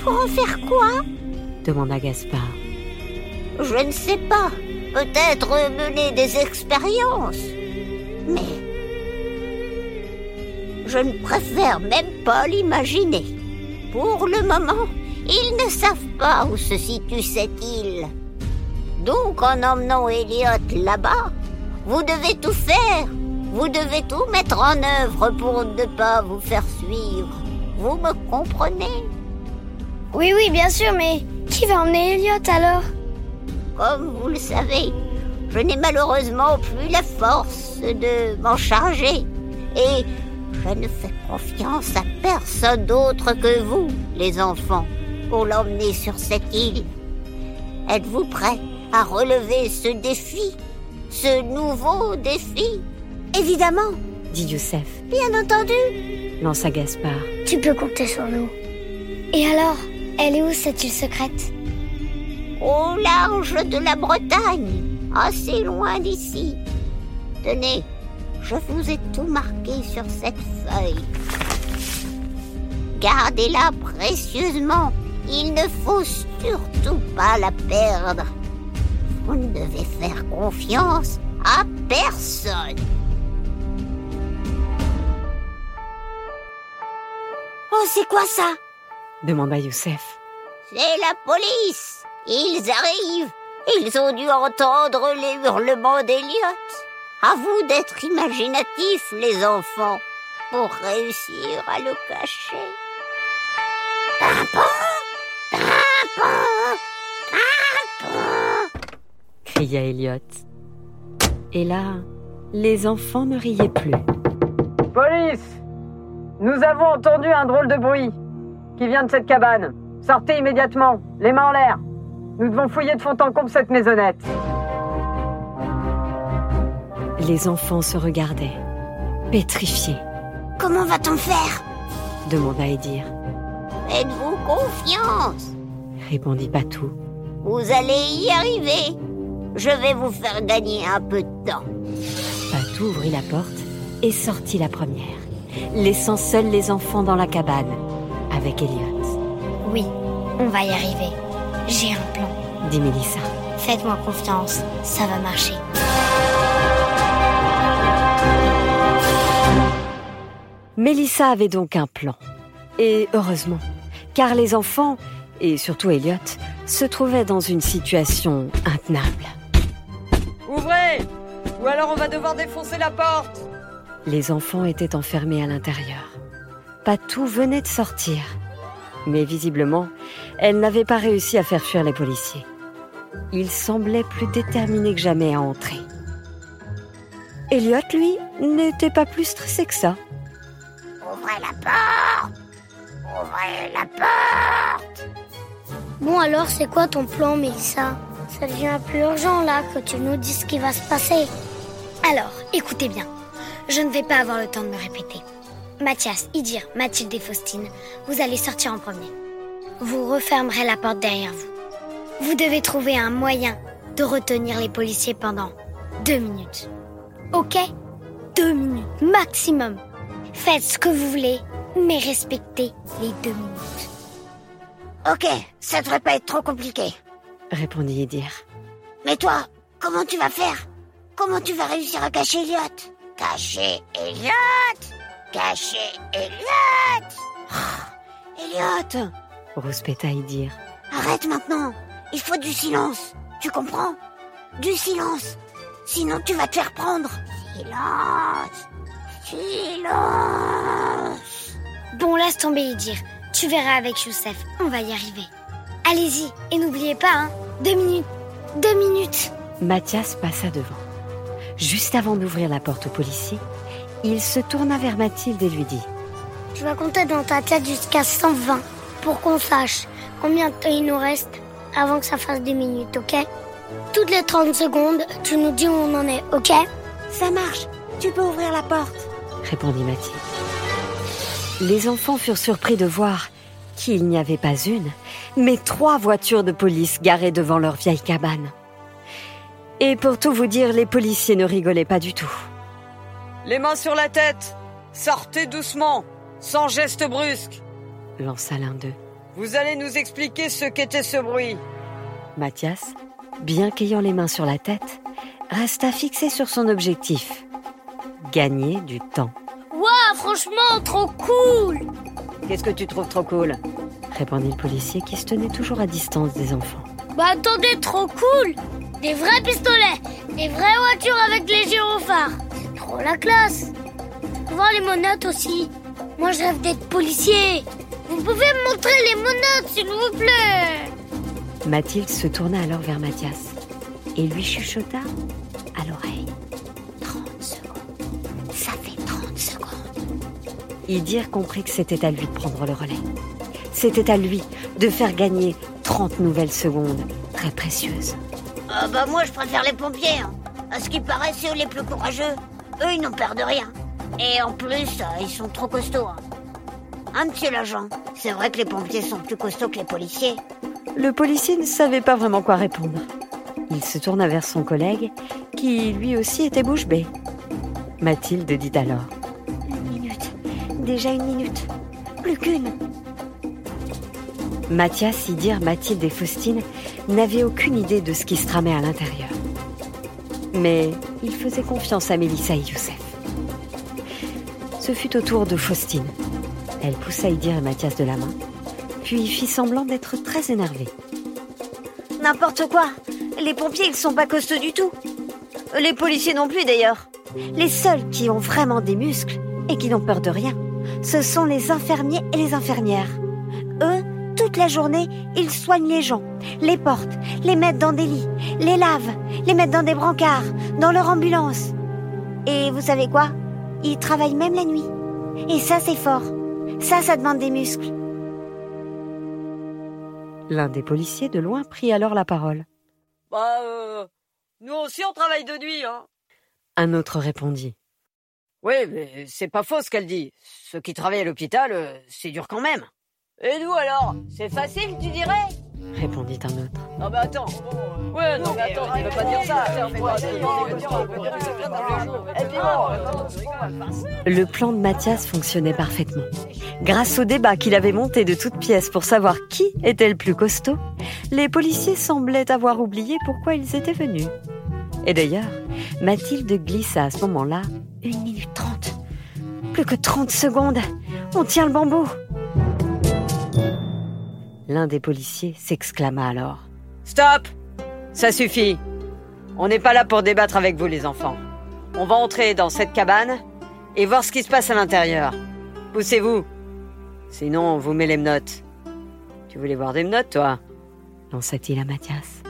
Pour en faire quoi? demanda Gaspard. Je ne sais pas, peut-être mener des expériences. Mais je ne préfère même pas l'imaginer. Pour le moment, ils ne savent pas où se situe cette île. Donc en emmenant Elliot là-bas, vous devez tout faire. Vous devez tout mettre en œuvre pour ne pas vous faire suivre. Vous me comprenez? Oui, oui, bien sûr, mais qui va emmener Elliot alors? Comme vous le savez, je n'ai malheureusement plus la force de m'en charger. Et je ne fais confiance à personne d'autre que vous, les enfants, pour l'emmener sur cette île. Êtes-vous prêts à relever ce défi Ce nouveau défi? Évidemment, dit Youssef, bien entendu. lança Gaspard. Tu peux compter sur nous. Et alors, elle est où cette île secrète? Au large de la Bretagne, assez loin d'ici. Tenez, je vous ai tout marqué sur cette feuille. Gardez-la précieusement. Il ne faut surtout pas la perdre. Vous ne devez faire confiance à personne. Oh, c'est quoi ça demanda Youssef. C'est la police. Ils arrivent. Ils ont dû entendre les hurlements d'Eliot. À vous d'être imaginatifs, les enfants, pour réussir à le cacher. Pimpon Pimpon Pimpon cria Elliot. Et là, les enfants ne riaient plus. Police Nous avons entendu un drôle de bruit qui vient de cette cabane. Sortez immédiatement, les mains en l'air. Nous devons fouiller de fond en comble cette maisonnette. Les enfants se regardaient, pétrifiés, Comment va-t-on faire? demanda Edir. Faites-vous confiance? Répondit Patou. Vous allez y arriver. Je vais vous faire gagner un peu de temps. Patou ouvrit la porte et sortit la première, laissant seuls les enfants dans la cabane, avec Elliot, Oui, on va y arriver. J'ai un plan. dit Mélissa. Faites-moi confiance, ça va marcher. Mélissa avait donc un plan. Et heureusement, car les enfants, et surtout Elliot, se trouvaient dans une situation intenable. Ouvrez Ou alors on va devoir défoncer la porte Les enfants étaient enfermés à l'intérieur. Patou venait de sortir. Mais visiblement, elle n'avait pas réussi à faire fuir les policiers. Il semblait plus déterminé que jamais à entrer. Elliot, lui, n'était pas plus stressé que ça. Ouvrez la porte. Ouvrez la porte. Bon alors, c'est quoi ton plan, Mélissa? Ça devient plus urgent là que tu nous dises ce qui va se passer. Alors, écoutez bien. Je ne vais pas avoir le temps de me répéter. Mathias, Idir, Mathilde et Faustine, vous allez sortir en premier. Vous refermerez la porte derrière vous. Vous devez trouver un moyen de retenir les policiers pendant deux minutes. Ok? Deux minutes maximum. Faites ce que vous voulez, mais respectez les deux minutes. Ok, ça devrait pas être trop compliqué. répondit Edir. Mais toi, comment tu vas faire? Comment tu vas réussir à cacher Elliot? Cachez Elliot. Cachez Elliot. Elliot Rouspéta Edir. Arrête maintenant Il faut du silence Tu comprends? Du silence Sinon tu vas te faire prendre Silence. Silence. Bon, laisse tomber Idir. Tu verras avec Youssef, on va y arriver. Allez-y, et n'oubliez pas, hein, deux minutes. Deux minutes. Mathias passa devant. Juste avant d'ouvrir la porte au policier, il se tourna vers Mathilde et lui dit Tu vas compter dans ta tête jusqu'à 120 pour qu'on sache combien de temps il nous reste avant que ça fasse deux minutes, ok? Toutes les 30 secondes, tu nous dis où on en est, ok? Ça marche. Tu peux ouvrir la porte. répondit Mathilde. Les enfants furent surpris de voir qu'il n'y avait pas une, mais trois voitures de police garées devant leur vieille cabane. Et pour tout vous dire, les policiers ne rigolaient pas du tout. Les mains sur la tête Sortez doucement, sans geste brusque Lança l'un d'eux. Vous allez nous expliquer ce qu'était ce bruit. Mathias, bien qu'ayant les mains sur la tête, resta fixé sur son objectif. Gagner du temps. Waouh, franchement, trop cool Qu'est-ce que tu trouves trop cool? répondit le policier qui se tenait toujours à distance des enfants. Bah attendez, trop cool Des vrais pistolets Des vraies voitures avec les gyrophares C'est trop la classe Voir les monottes aussi Moi je rêve d'être policier Vous pouvez me montrer les monottes s'il vous plaît Mathilde se tourna alors vers Mathias et lui chuchota à l'oreille. 30 secondes. Ça fait 30 secondes. Idir comprit que c'était à lui de prendre le relais. C'était à lui de faire gagner 30 nouvelles secondes, très précieuses. Ah bah moi je préfère les pompiers. hein. À ce qui paraît, c'est eux les plus courageux. Eux, ils n'ont peur de rien. Et en plus, euh, ils sont trop costauds. Hein, Hein, monsieur l'agent C'est vrai que les pompiers sont plus costauds que les policiers. Le policier ne savait pas vraiment quoi répondre. Il se tourna vers son collègue, qui lui aussi était bouche bée. Mathilde dit alors Une minute. Déjà une minute. Plus qu'une. Mathias, Idir, Mathilde et Faustine n'avaient aucune idée de ce qui se tramait à l'intérieur. Mais ils faisaient confiance à Mélissa et Youssef. Ce fut au tour de Faustine. Elle poussa Idir et Mathias de la main, puis fit semblant d'être très énervée. N'importe quoi. Les pompiers, ils sont pas costauds du tout. Les policiers non plus d'ailleurs. Les seuls qui ont vraiment des muscles et qui n'ont peur de rien, ce sont les infirmiers et les infirmières. Eux, toute la journée, ils soignent les gens, les portent, les mettent dans des lits, les lavent, les mettent dans des brancards, dans leur ambulance. Et vous savez quoi? Ils travaillent même la nuit. Et ça, c'est fort. Ça, ça demande des muscles. L'un des policiers de loin prit alors la parole. Bah, euh, nous aussi on travaille de nuit, hein. Un autre répondit. Oui, mais c'est pas faux ce qu'elle dit. Ceux qui travaillent à l'hôpital, euh, c'est dur quand même. Et nous alors C'est facile, tu dirais répondit un autre. Non mais attends. Ouais, non mais attends, tu peux pas dire ça. Le plan de Mathias fonctionnait parfaitement. Grâce au débat qu'il avait monté de toutes pièces pour savoir qui était le plus costaud, les policiers semblaient avoir oublié pourquoi ils étaient venus. Et d'ailleurs, Mathilde glissa à ce moment-là une minute trente. Plus que trente secondes. On tient le bambou. L'un des policiers s'exclama alors. Stop Ça suffit. On n'est pas là pour débattre avec vous, les enfants. On va entrer dans cette cabane et voir ce qui se passe à l'intérieur. Poussez-vous. Sinon, on vous met les menottes. Tu voulais voir des menottes, toi? Lança-t-il à Mathias.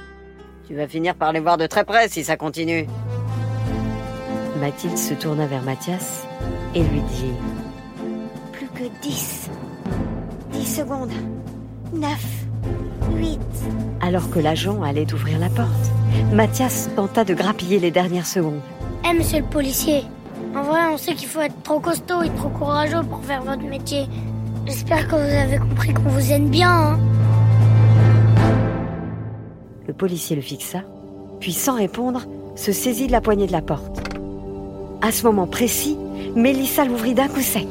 Tu vas finir par les voir de très près si ça continue. Mathilde se tourna vers Mathias et lui dit Plus que dix. Dix secondes. Neuf. Huit. Alors que l'agent allait ouvrir la porte, Mathias tenta de grappiller les dernières secondes. Eh, monsieur le policier, en vrai, on sait qu'il faut être trop costaud et trop courageux pour faire votre métier. J'espère que vous avez compris qu'on vous aime bien. Hein. le policier le fixa, puis sans répondre, se saisit de la poignée de la porte. À ce moment précis, Mélissa l'ouvrit d'un coup sec.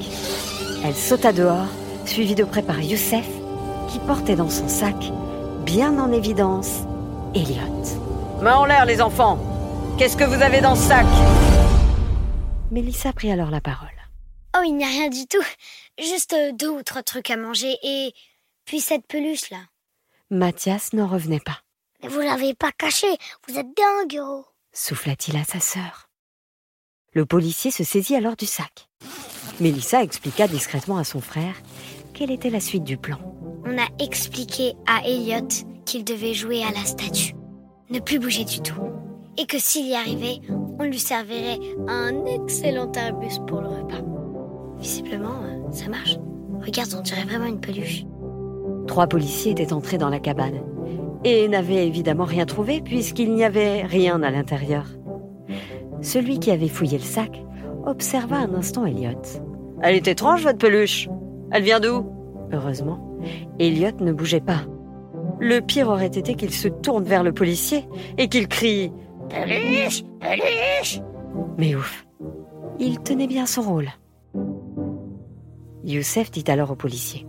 Elle sauta dehors, suivie de près par Youssef, qui portait dans son sac, bien en évidence, Elliot. Main en l'air, les enfants Qu'est-ce que vous avez dans ce sac? Mélissa prit alors la parole. Oh, il n'y a rien du tout. Juste euh, deux ou trois trucs à manger et puis cette peluche là. Mathias n'en revenait pas. Mais vous l'avez pas caché, vous êtes dingue, gros. Souffla-t-il à sa sœur. Le policier se saisit alors du sac. Mélissa expliqua discrètement à son frère quelle était la suite du plan. On a expliqué à Elliot qu'il devait jouer à la statue, ne plus bouger du tout, et que s'il y arrivait, on lui servirait un excellent arbus pour le repas. Visiblement, euh, ça marche. Regarde, on dirait vraiment une peluche. Trois policiers étaient entrés dans la cabane et n'avaient évidemment rien trouvé puisqu'il n'y avait rien à l'intérieur. Celui qui avait fouillé le sac observa un instant Elliot. Elle est étrange, votre peluche. Elle vient d'où? Heureusement, Elliot ne bougeait pas. Le pire aurait été qu'il se tourne vers le policier et qu'il crie Peluche Peluche Mais ouf, il tenait bien son rôle. Youssef dit alors au policier.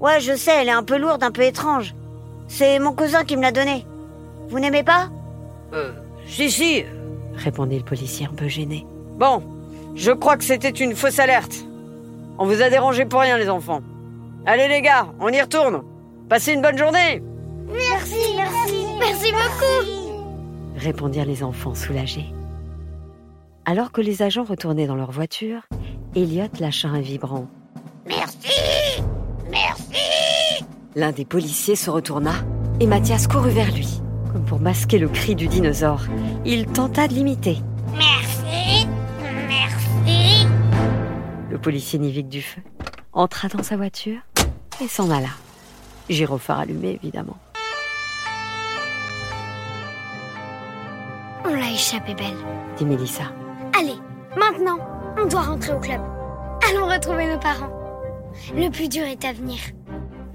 Ouais, je sais, elle est un peu lourde, un peu étrange. C'est mon cousin qui me l'a donnée. Vous n'aimez pas? Euh, si, si. répondit le policier un peu gêné. Bon, je crois que c'était une fausse alerte. On vous a dérangé pour rien, les enfants. Allez, les gars, on y retourne. Passez une bonne journée. Merci, merci, merci beaucoup répondirent les enfants soulagés. Alors que les agents retournaient dans leur voiture, Elliot lâcha un vibrant. Merci Merci L'un des policiers se retourna et Mathias courut vers lui. Comme pour masquer le cri du dinosaure, il tenta de l'imiter. Merci Merci Le policier Nivik du feu entra dans sa voiture et s'en alla. Gyrophare allumé, évidemment. On l'a échappé belle. Dit Mélissa. Allez, maintenant, on doit rentrer au club. Allons retrouver nos parents. Le plus dur est à venir.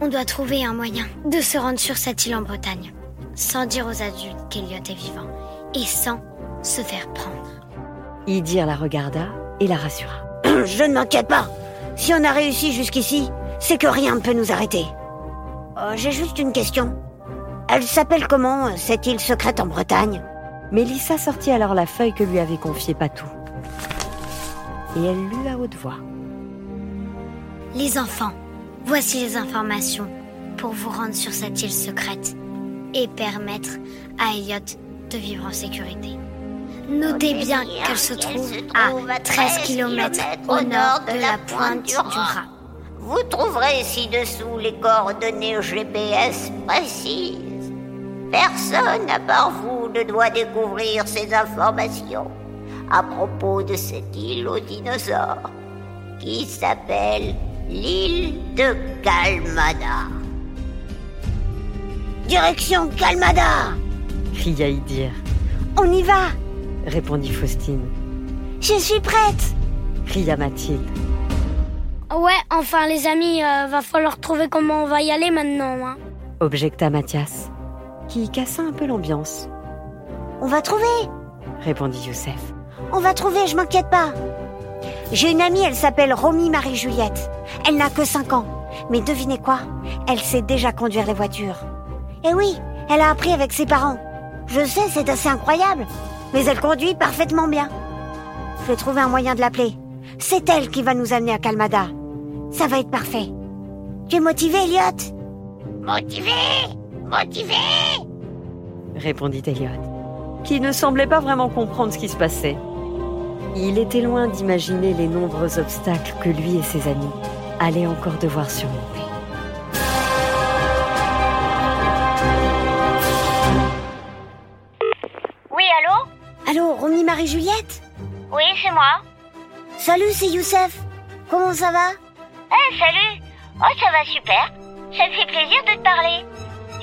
On doit trouver un moyen de se rendre sur cette île en Bretagne, sans dire aux adultes qu'Eliot est vivant, et sans se faire prendre. Idir la regarda et la rassura. <clears throat> Je ne m'inquiète pas. Si on a réussi jusqu'ici, c'est que rien ne peut nous arrêter. Euh, J'ai juste une question. Elle s'appelle comment, euh, cette île secrète en Bretagne? Mélissa sortit alors la feuille que lui avait confiée Patou. Et elle lut à haute voix. Les enfants, Voici les informations pour vous rendre sur cette île secrète et permettre à Elliot de vivre en sécurité. Notez bien qu'elle se trouve à 13 km au nord de la pointe du rat. Vous trouverez ci-dessous les coordonnées GPS précises. Personne à part vous ne doit découvrir ces informations à propos de cette île aux dinosaures qui s'appelle l'île de Calmada. Direction Calmada cria Idir. On y va répondit Faustine. Je suis prête cria Mathilde. Ouais, enfin les amis, euh, va falloir trouver comment on va y aller maintenant. Hein. Objecta Mathias, qui cassa un peu l'ambiance. On va trouver répondit Youssef. On va trouver, je m'inquiète pas. J'ai une amie, elle s'appelle Romy Marie-Juliette. Elle n'a que 5 ans. Mais devinez quoi? Elle sait déjà conduire les voitures. Eh oui, elle a appris avec ses parents. Je sais, c'est assez incroyable. Mais elle conduit parfaitement bien. Je vais trouver un moyen de l'appeler. C'est elle qui va nous amener à Calmada. Ça va être parfait. Tu es motivé, Elliot? Motivé Motivé répondit Elliot, qui ne semblait pas vraiment comprendre ce qui se passait. Il était loin d'imaginer les nombreux obstacles que lui et ses amis allaient encore devoir surmonter. Oui, allô? Allô, Romy Marie-Juliette Oui, c'est moi. Salut, c'est Youssef. Comment ça va? Eh, salut Oh, ça va super. Ça me fait plaisir de te parler.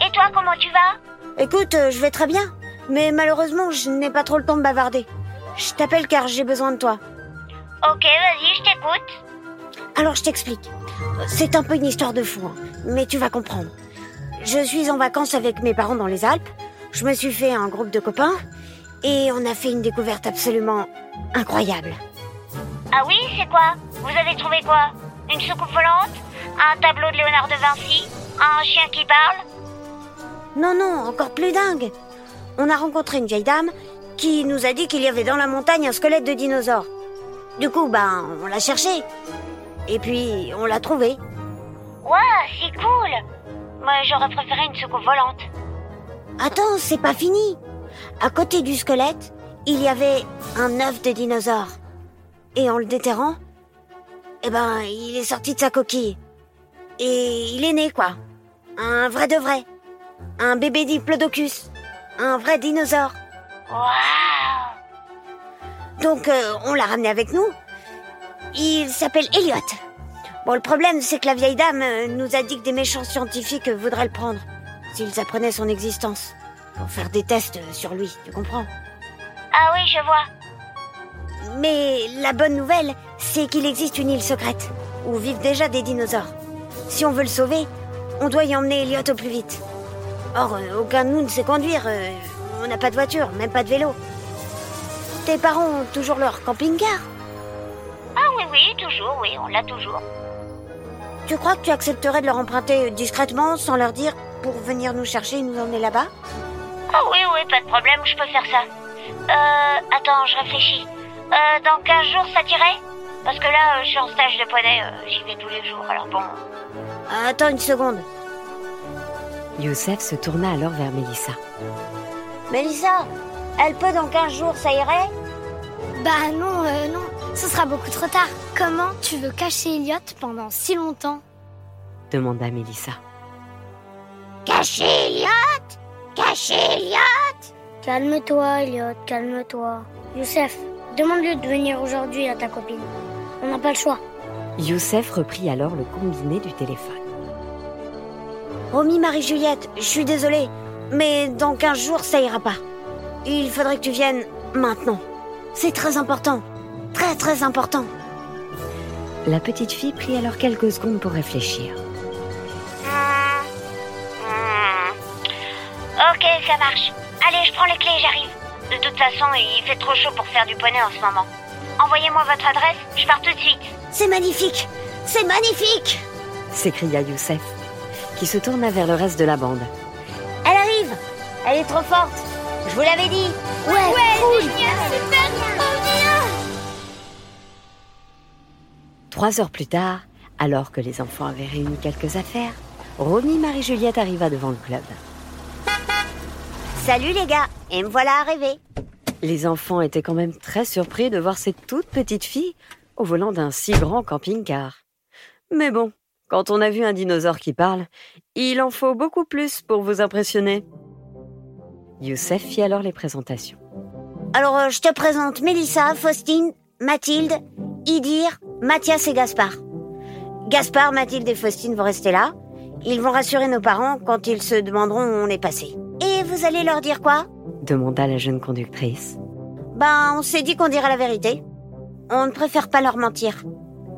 Et toi, comment tu vas? Écoute, euh, je vais très bien. Mais malheureusement, je n'ai pas trop le temps de bavarder. Je t'appelle car j'ai besoin de toi. Ok, vas-y, je t'écoute. Alors je t'explique. C'est un peu une histoire de fou, hein, mais tu vas comprendre. Je suis en vacances avec mes parents dans les Alpes. Je me suis fait un groupe de copains et on a fait une découverte absolument incroyable. Ah oui, c'est quoi? Vous avez trouvé quoi? Une soucoupe volante Un tableau de Léonard de Vinci Un chien qui parle Non, non, encore plus dingue. On a rencontré une vieille dame qui nous a dit qu'il y avait dans la montagne un squelette de dinosaure. Du coup, ben, on l'a cherché. Et puis, on l'a trouvé. Waouh, c'est cool Moi, j'aurais préféré une soucoupe volante. Attends, c'est pas fini. À côté du squelette, il y avait un œuf de dinosaure. Et en le déterrant, eh ben, il est sorti de sa coquille. Et il est né, quoi. Un vrai de vrai. Un bébé diplodocus. Un vrai dinosaure. Waouh Donc, euh, on l'a ramené avec nous. Il s'appelle Elliot. Bon, le problème, c'est que la vieille dame euh, nous a dit que des méchants scientifiques voudraient le prendre. S'ils apprenaient son existence. Pour faire des tests euh, sur lui, tu comprends? Ah oui, je vois. Mais la bonne nouvelle, c'est qu'il existe une île secrète, où vivent déjà des dinosaures. Si on veut le sauver, on doit y emmener Elliot au plus vite. Or, euh, aucun de nous ne sait conduire. euh, on n'a pas de voiture, même pas de vélo. Tes parents ont toujours leur camping-car? Ah oui, oui, toujours, oui, on l'a toujours. Tu crois que tu accepterais de leur emprunter discrètement, sans leur dire, pour venir nous chercher et nous emmener là-bas? Ah oui, oui, pas de problème, je peux faire ça. Euh, attends, je réfléchis. Euh, dans 15 jours, ça t'irait Parce que là, euh, je suis en stage de poney, euh, j'y vais tous les jours, alors bon... Attends une seconde. Youssef se tourna alors vers Mélissa. Mélissa, elle peut dans 15 jours, ça irait Bah non, euh, non, ce sera beaucoup trop tard. Comment tu veux cacher Elliot pendant si longtemps demanda Mélissa. Caché Elliot Caché Elliot Calme-toi, Elliot, calme-toi. Youssef, demande-lui de venir aujourd'hui à ta copine. On n'a pas le choix. Youssef reprit alors le combiné du téléphone. Romy Marie-Juliette, je suis désolée, mais dans 15 jours, ça ira pas. Il faudrait que tu viennes maintenant. C'est très important. Très très important. La petite fille prit alors quelques secondes pour réfléchir. Ok, ça marche. Allez, je prends les clés, j'arrive. De toute façon, il fait trop chaud pour faire du poney en ce moment. Envoyez-moi votre adresse, je pars tout de suite. C'est magnifique. C'est magnifique. s'écria Youssef, qui se tourna vers le reste de la bande. Elle arrive. Elle est trop forte. Je vous l'avais dit. Ouais, cool. super, trop bien. Trois heures plus tard, Alors que les enfants avaient réuni quelques affaires, Romy Marie-Juliette arriva devant le club. Salut les gars, et me voilà arrivé. Les enfants étaient quand même très surpris de voir cette toute petite fille au volant d'un si grand camping-car. Mais bon, quand on a vu un dinosaure qui parle, il en faut beaucoup plus pour vous impressionner. Youssef fit alors les présentations. Alors, euh, je te présente Mélissa, Faustine, Mathilde, Idir, Mathias et Gaspard. Gaspard, Mathilde et Faustine vont rester là. Ils vont rassurer nos parents quand ils se demanderont où on est passé. Et vous allez leur dire quoi? demanda la jeune conductrice. Ben, on s'est dit qu'on dirait la vérité. On ne préfère pas leur mentir,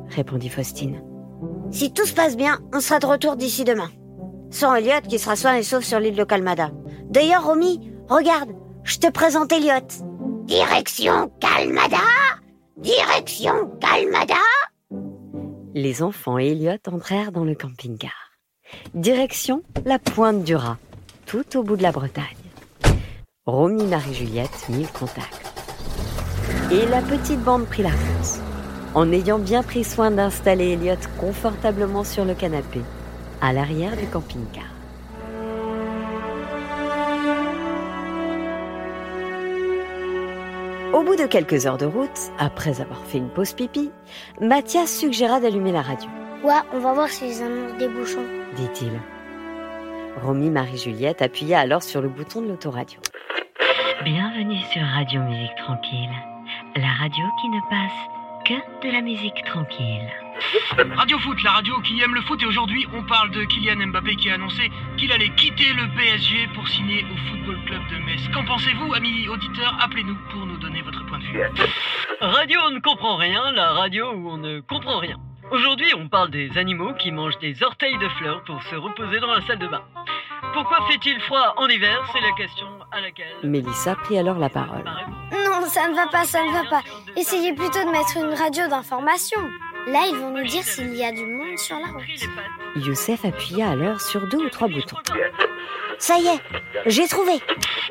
répondit Faustine. Si tout se passe bien, on sera de retour d'ici demain. Sans Elliot qui sera soin et sauf sur l'île de Calmada. D'ailleurs, Romy, regarde, je te présente Elliot. Direction Calmada Direction Calmada Les enfants et Elliot entrèrent dans le camping-car. Direction la pointe du Rat, tout au bout de la Bretagne. Romy Marie-Juliette mit le contact. Et la petite bande prit la route, en ayant bien pris soin d'installer Elliot confortablement sur le canapé, à l'arrière du camping-car. Au bout de quelques heures de route, après avoir fait une pause pipi, Mathias suggéra d'allumer la radio. Ouais, on va voir s'ils annoncent des bouchons, dit-il. Romy Marie-Juliette appuya alors sur le bouton de l'autoradio. Bienvenue sur Radio Musique Tranquille, la radio qui ne passe que de la musique tranquille. Radio Foot, la radio qui aime le foot et aujourd'hui on parle de Kylian Mbappé qui a annoncé qu'il allait quitter le PSG pour signer au Football Club de Metz. Qu'en pensez-vous, amis auditeurs? Appelez-nous pour nous donner votre point de vue. Radio on ne comprend rien, la radio où on ne comprend rien. Aujourd'hui, on parle des animaux qui mangent des orteils de fleurs pour se reposer dans la salle de bain. Pourquoi fait-il froid en hiver C'est la question à laquelle... Mélissa prit alors la parole. Non, ça ne va pas, ça ne va pas. Essayez plutôt de mettre une radio d'information. Là, ils vont nous dire s'il y a du monde sur la route. Youssef appuya alors sur deux ou trois boutons. Ça y est, j'ai trouvé.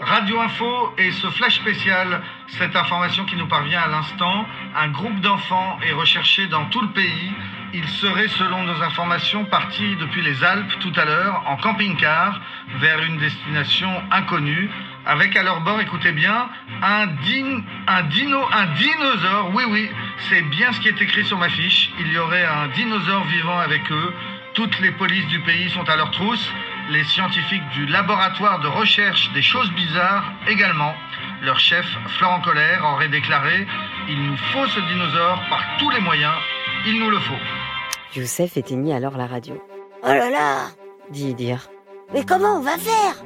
Radio Info et ce flash spécial, cette information qui nous parvient à l'instant, un groupe d'enfants est recherché dans tout le pays. Ils seraient, selon nos informations, partis depuis les Alpes tout à l'heure en camping-car vers une destination inconnue, avec à leur bord, écoutez bien, un, din, un dino, un dinosaure. Oui, oui, c'est bien ce qui est écrit sur ma fiche. Il y aurait un dinosaure vivant avec eux. Toutes les polices du pays sont à leur trousse. Les scientifiques du laboratoire de recherche des choses bizarres également. Leur chef, Florent Colère, aurait déclaré Il nous faut ce dinosaure par tous les moyens. Il nous le faut. Youssef éteignit alors la radio. Oh là là dit Idir. Mais comment on va faire?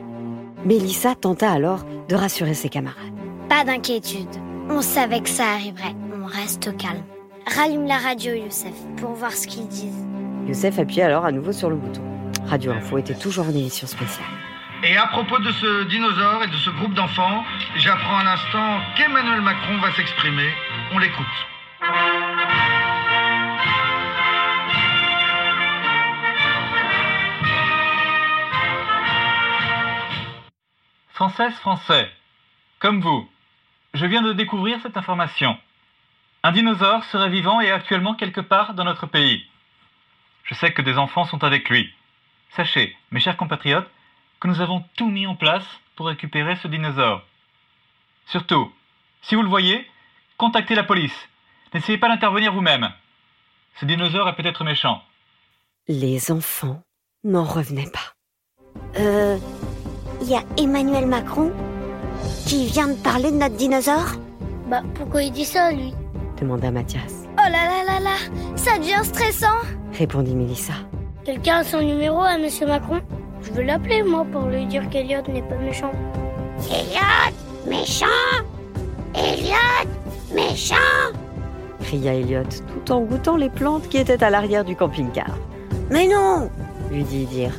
Mélissa tenta alors de rassurer ses camarades. Pas d'inquiétude. On savait que ça arriverait. On reste calme. Rallume la radio, Youssef, pour voir ce qu'ils disent. Youssef appuya alors à nouveau sur le bouton. Radio Info était toujours en émission spéciale. Et à propos de ce dinosaure et de ce groupe d'enfants, j'apprends à l'instant qu'Emmanuel Macron va s'exprimer. On l'écoute. Française, Français, comme vous, je viens de découvrir cette information. Un dinosaure serait vivant et actuellement quelque part dans notre pays. Je sais que des enfants sont avec lui. Sachez, mes chers compatriotes, que nous avons tout mis en place pour récupérer ce dinosaure. Surtout, si vous le voyez, contactez la police. N'essayez pas d'intervenir vous-même. Ce dinosaure est peut-être méchant. Les enfants n'en revenaient pas. Euh. Il y a Emmanuel Macron qui vient de parler de notre dinosaure Bah, pourquoi il dit ça, lui demanda Mathias. Oh là là là là Ça devient stressant Répondit Mélissa. Quelqu'un a son numéro à Monsieur Macron Je veux l'appeler, moi, pour lui dire qu'Eliot n'est pas méchant. Elliot Méchant Elliot Méchant cria Elliot, tout en goûtant les plantes qui étaient à l'arrière du camping-car. Mais non Lui dit Idir.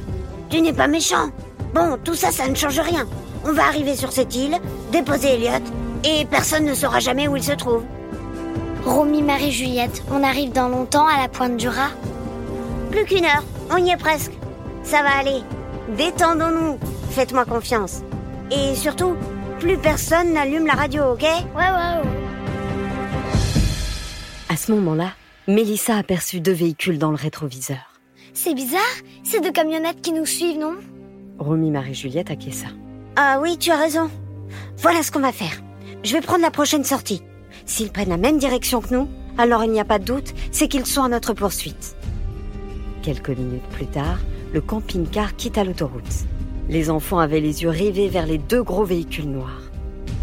Tu n'es pas méchant Bon, tout ça, ça ne change rien. On va arriver sur cette île, déposer Elliot, et personne ne saura jamais où il se trouve. Romy, Marie, Juliette, on arrive dans longtemps à la pointe du rat Plus qu'une heure, on y est presque. Ça va aller. Détendons-nous. Faites-moi confiance. Et surtout, plus personne n'allume la radio, ok? Ouais, ouais, ouais. À ce moment-là, Mélissa aperçut deux véhicules dans le rétroviseur. C'est bizarre, c'est deux camionnettes qui nous suivent, non? Romy Marie-Juliette acquiesça. Ah oui, tu as raison. Voilà ce qu'on va faire. Je vais prendre la prochaine sortie. S'ils prennent la même direction que nous, alors il n'y a pas de doute, c'est qu'ils sont à notre poursuite. Quelques minutes plus tard, le camping-car quitta l'autoroute. Les enfants avaient les yeux rivés vers les deux gros véhicules noirs,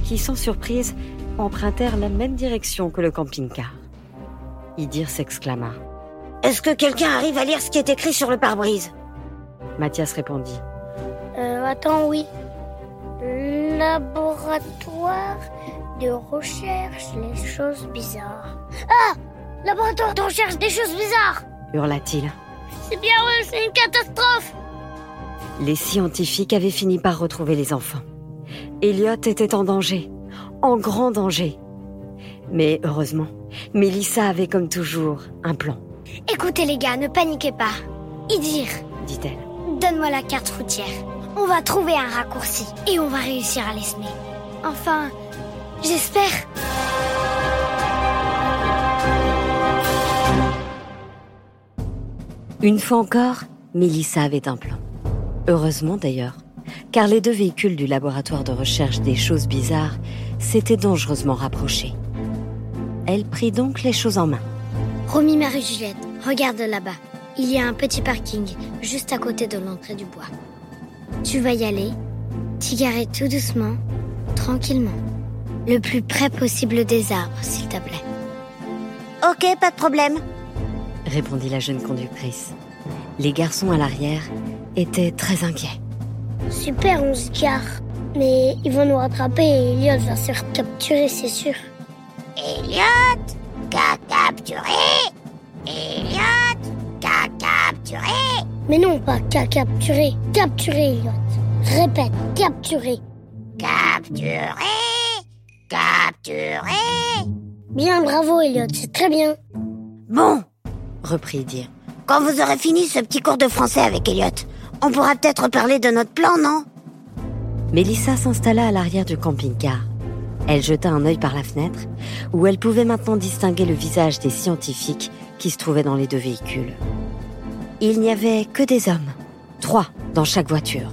qui, sans surprise, empruntèrent la même direction que le camping-car. Idir s'exclama. Est-ce que quelqu'un arrive à lire ce qui est écrit sur le pare-brise? Mathias répondit. Euh, attends, oui. Laboratoire de recherche les choses bizarres. Ah Laboratoire de recherche des choses bizarres hurla-t-il. C'est bien eux, c'est une catastrophe Les scientifiques avaient fini par retrouver les enfants. Elliot était en danger, en grand danger. Mais heureusement, Mélissa avait comme toujours un plan. Écoutez les gars, ne paniquez pas. Idir, dit-elle. donne-moi la carte routière. On va trouver un raccourci et on va réussir à les semer. Enfin, j'espère. Une fois encore, Mélissa avait un plan. Heureusement d'ailleurs, car les deux véhicules du laboratoire de recherche des choses bizarres s'étaient dangereusement rapprochés. Elle prit donc les choses en main. Romy Marie-Juliette, regarde là-bas. Il y a un petit parking juste à côté de l'entrée du bois. Tu vas y aller, t'y garer tout doucement, tranquillement. Le plus près possible des arbres, s'il te plaît. Ok, pas de problème. répondit la jeune conductrice. Les garçons à l'arrière étaient très inquiets. Super, on se gare. Mais ils vont nous rattraper et Elliot va se faire capturer, c'est sûr. Elliot, qu'a capturé Elliot, qu'a capturé Mais non, pas qu'à capturer. Capturer, Elliot. Répète, capturer. Capturé Capturé Bien, bravo, Elliot, c'est très bien. Bon, Reprit dire. quand vous aurez fini ce petit cours de français avec Elliot, on pourra peut-être parler de notre plan, non? Mélissa s'installa à l'arrière du camping-car. Elle jeta un œil par la fenêtre, où elle pouvait maintenant distinguer le visage des scientifiques qui se trouvaient dans les deux véhicules. Il n'y avait que des hommes, trois dans chaque voiture.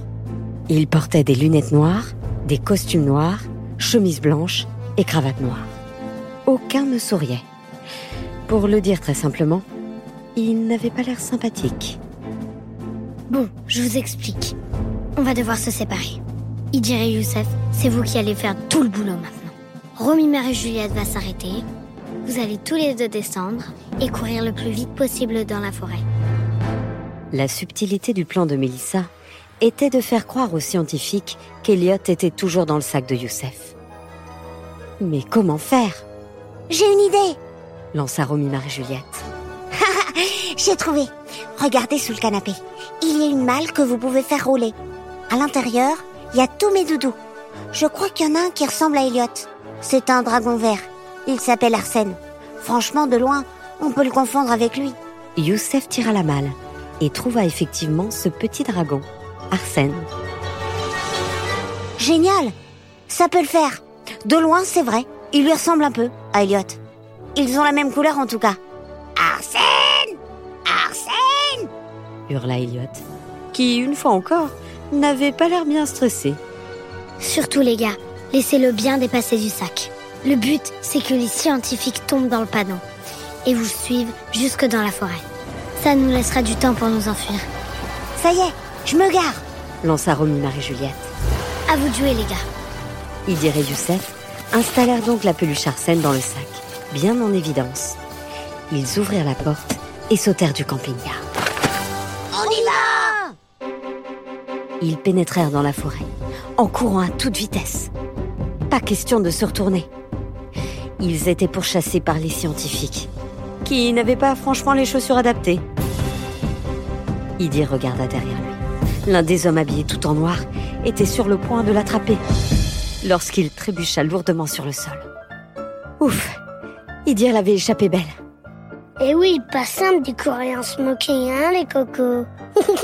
Ils portaient des lunettes noires, des costumes noirs, chemises blanches et cravates noires. Aucun ne souriait. Pour le dire très simplement, ils n'avaient pas l'air sympathiques. Bon, je vous explique. On va devoir se séparer. Idir et Youssef, c'est vous qui allez faire tout le boulot maintenant. Romy, et Juliette va s'arrêter. Vous allez tous les deux descendre et courir le plus vite possible dans la forêt. La subtilité du plan de Mélissa était de faire croire aux scientifiques qu'Eliot était toujours dans le sac de Youssef. Mais comment faire? J'ai une idée. lança Romy Marie-Juliette. <laughs> J'ai trouvé. Regardez sous le canapé. Il y a une malle que vous pouvez faire rouler. À l'intérieur, il y a tous mes doudous. Je crois qu'il y en a un qui ressemble à Elliot. C'est un dragon vert. Il s'appelle Arsène. Franchement, de loin, on peut le confondre avec lui. Youssef tira la malle et trouva effectivement ce petit dragon, Arsène. Génial Ça peut le faire. De loin, c'est vrai. Il lui ressemble un peu à Elliot. Ils ont la même couleur en tout cas. Arsène Arsène hurla Elliot, qui, une fois encore, n'avait pas l'air bien stressé. Surtout les gars, laissez-le bien dépasser du sac. Le but, c'est que les scientifiques tombent dans le panneau et vous suivent jusque dans la forêt. Ça nous laissera du temps pour nous enfuir. Ça y est, je me gare. lança Romy Marie-Juliette. À vous de jouer les gars. Idir et Youssef installèrent donc la peluche Arsène dans le sac, bien en évidence. Ils ouvrirent la porte et sautèrent du camping-car. On y va Ils pénétrèrent dans la forêt, en courant à toute vitesse. Pas question de se retourner. Ils étaient pourchassés par les scientifiques, qui n'avaient pas franchement les chaussures adaptées. Idir regarda derrière lui. L'un des hommes habillés tout en noir était sur le point de l'attraper, lorsqu'il trébucha lourdement sur le sol. Ouf Idir l'avait échappé belle. Eh oui, pas simple du courir en smoking, hein les cocos <laughs>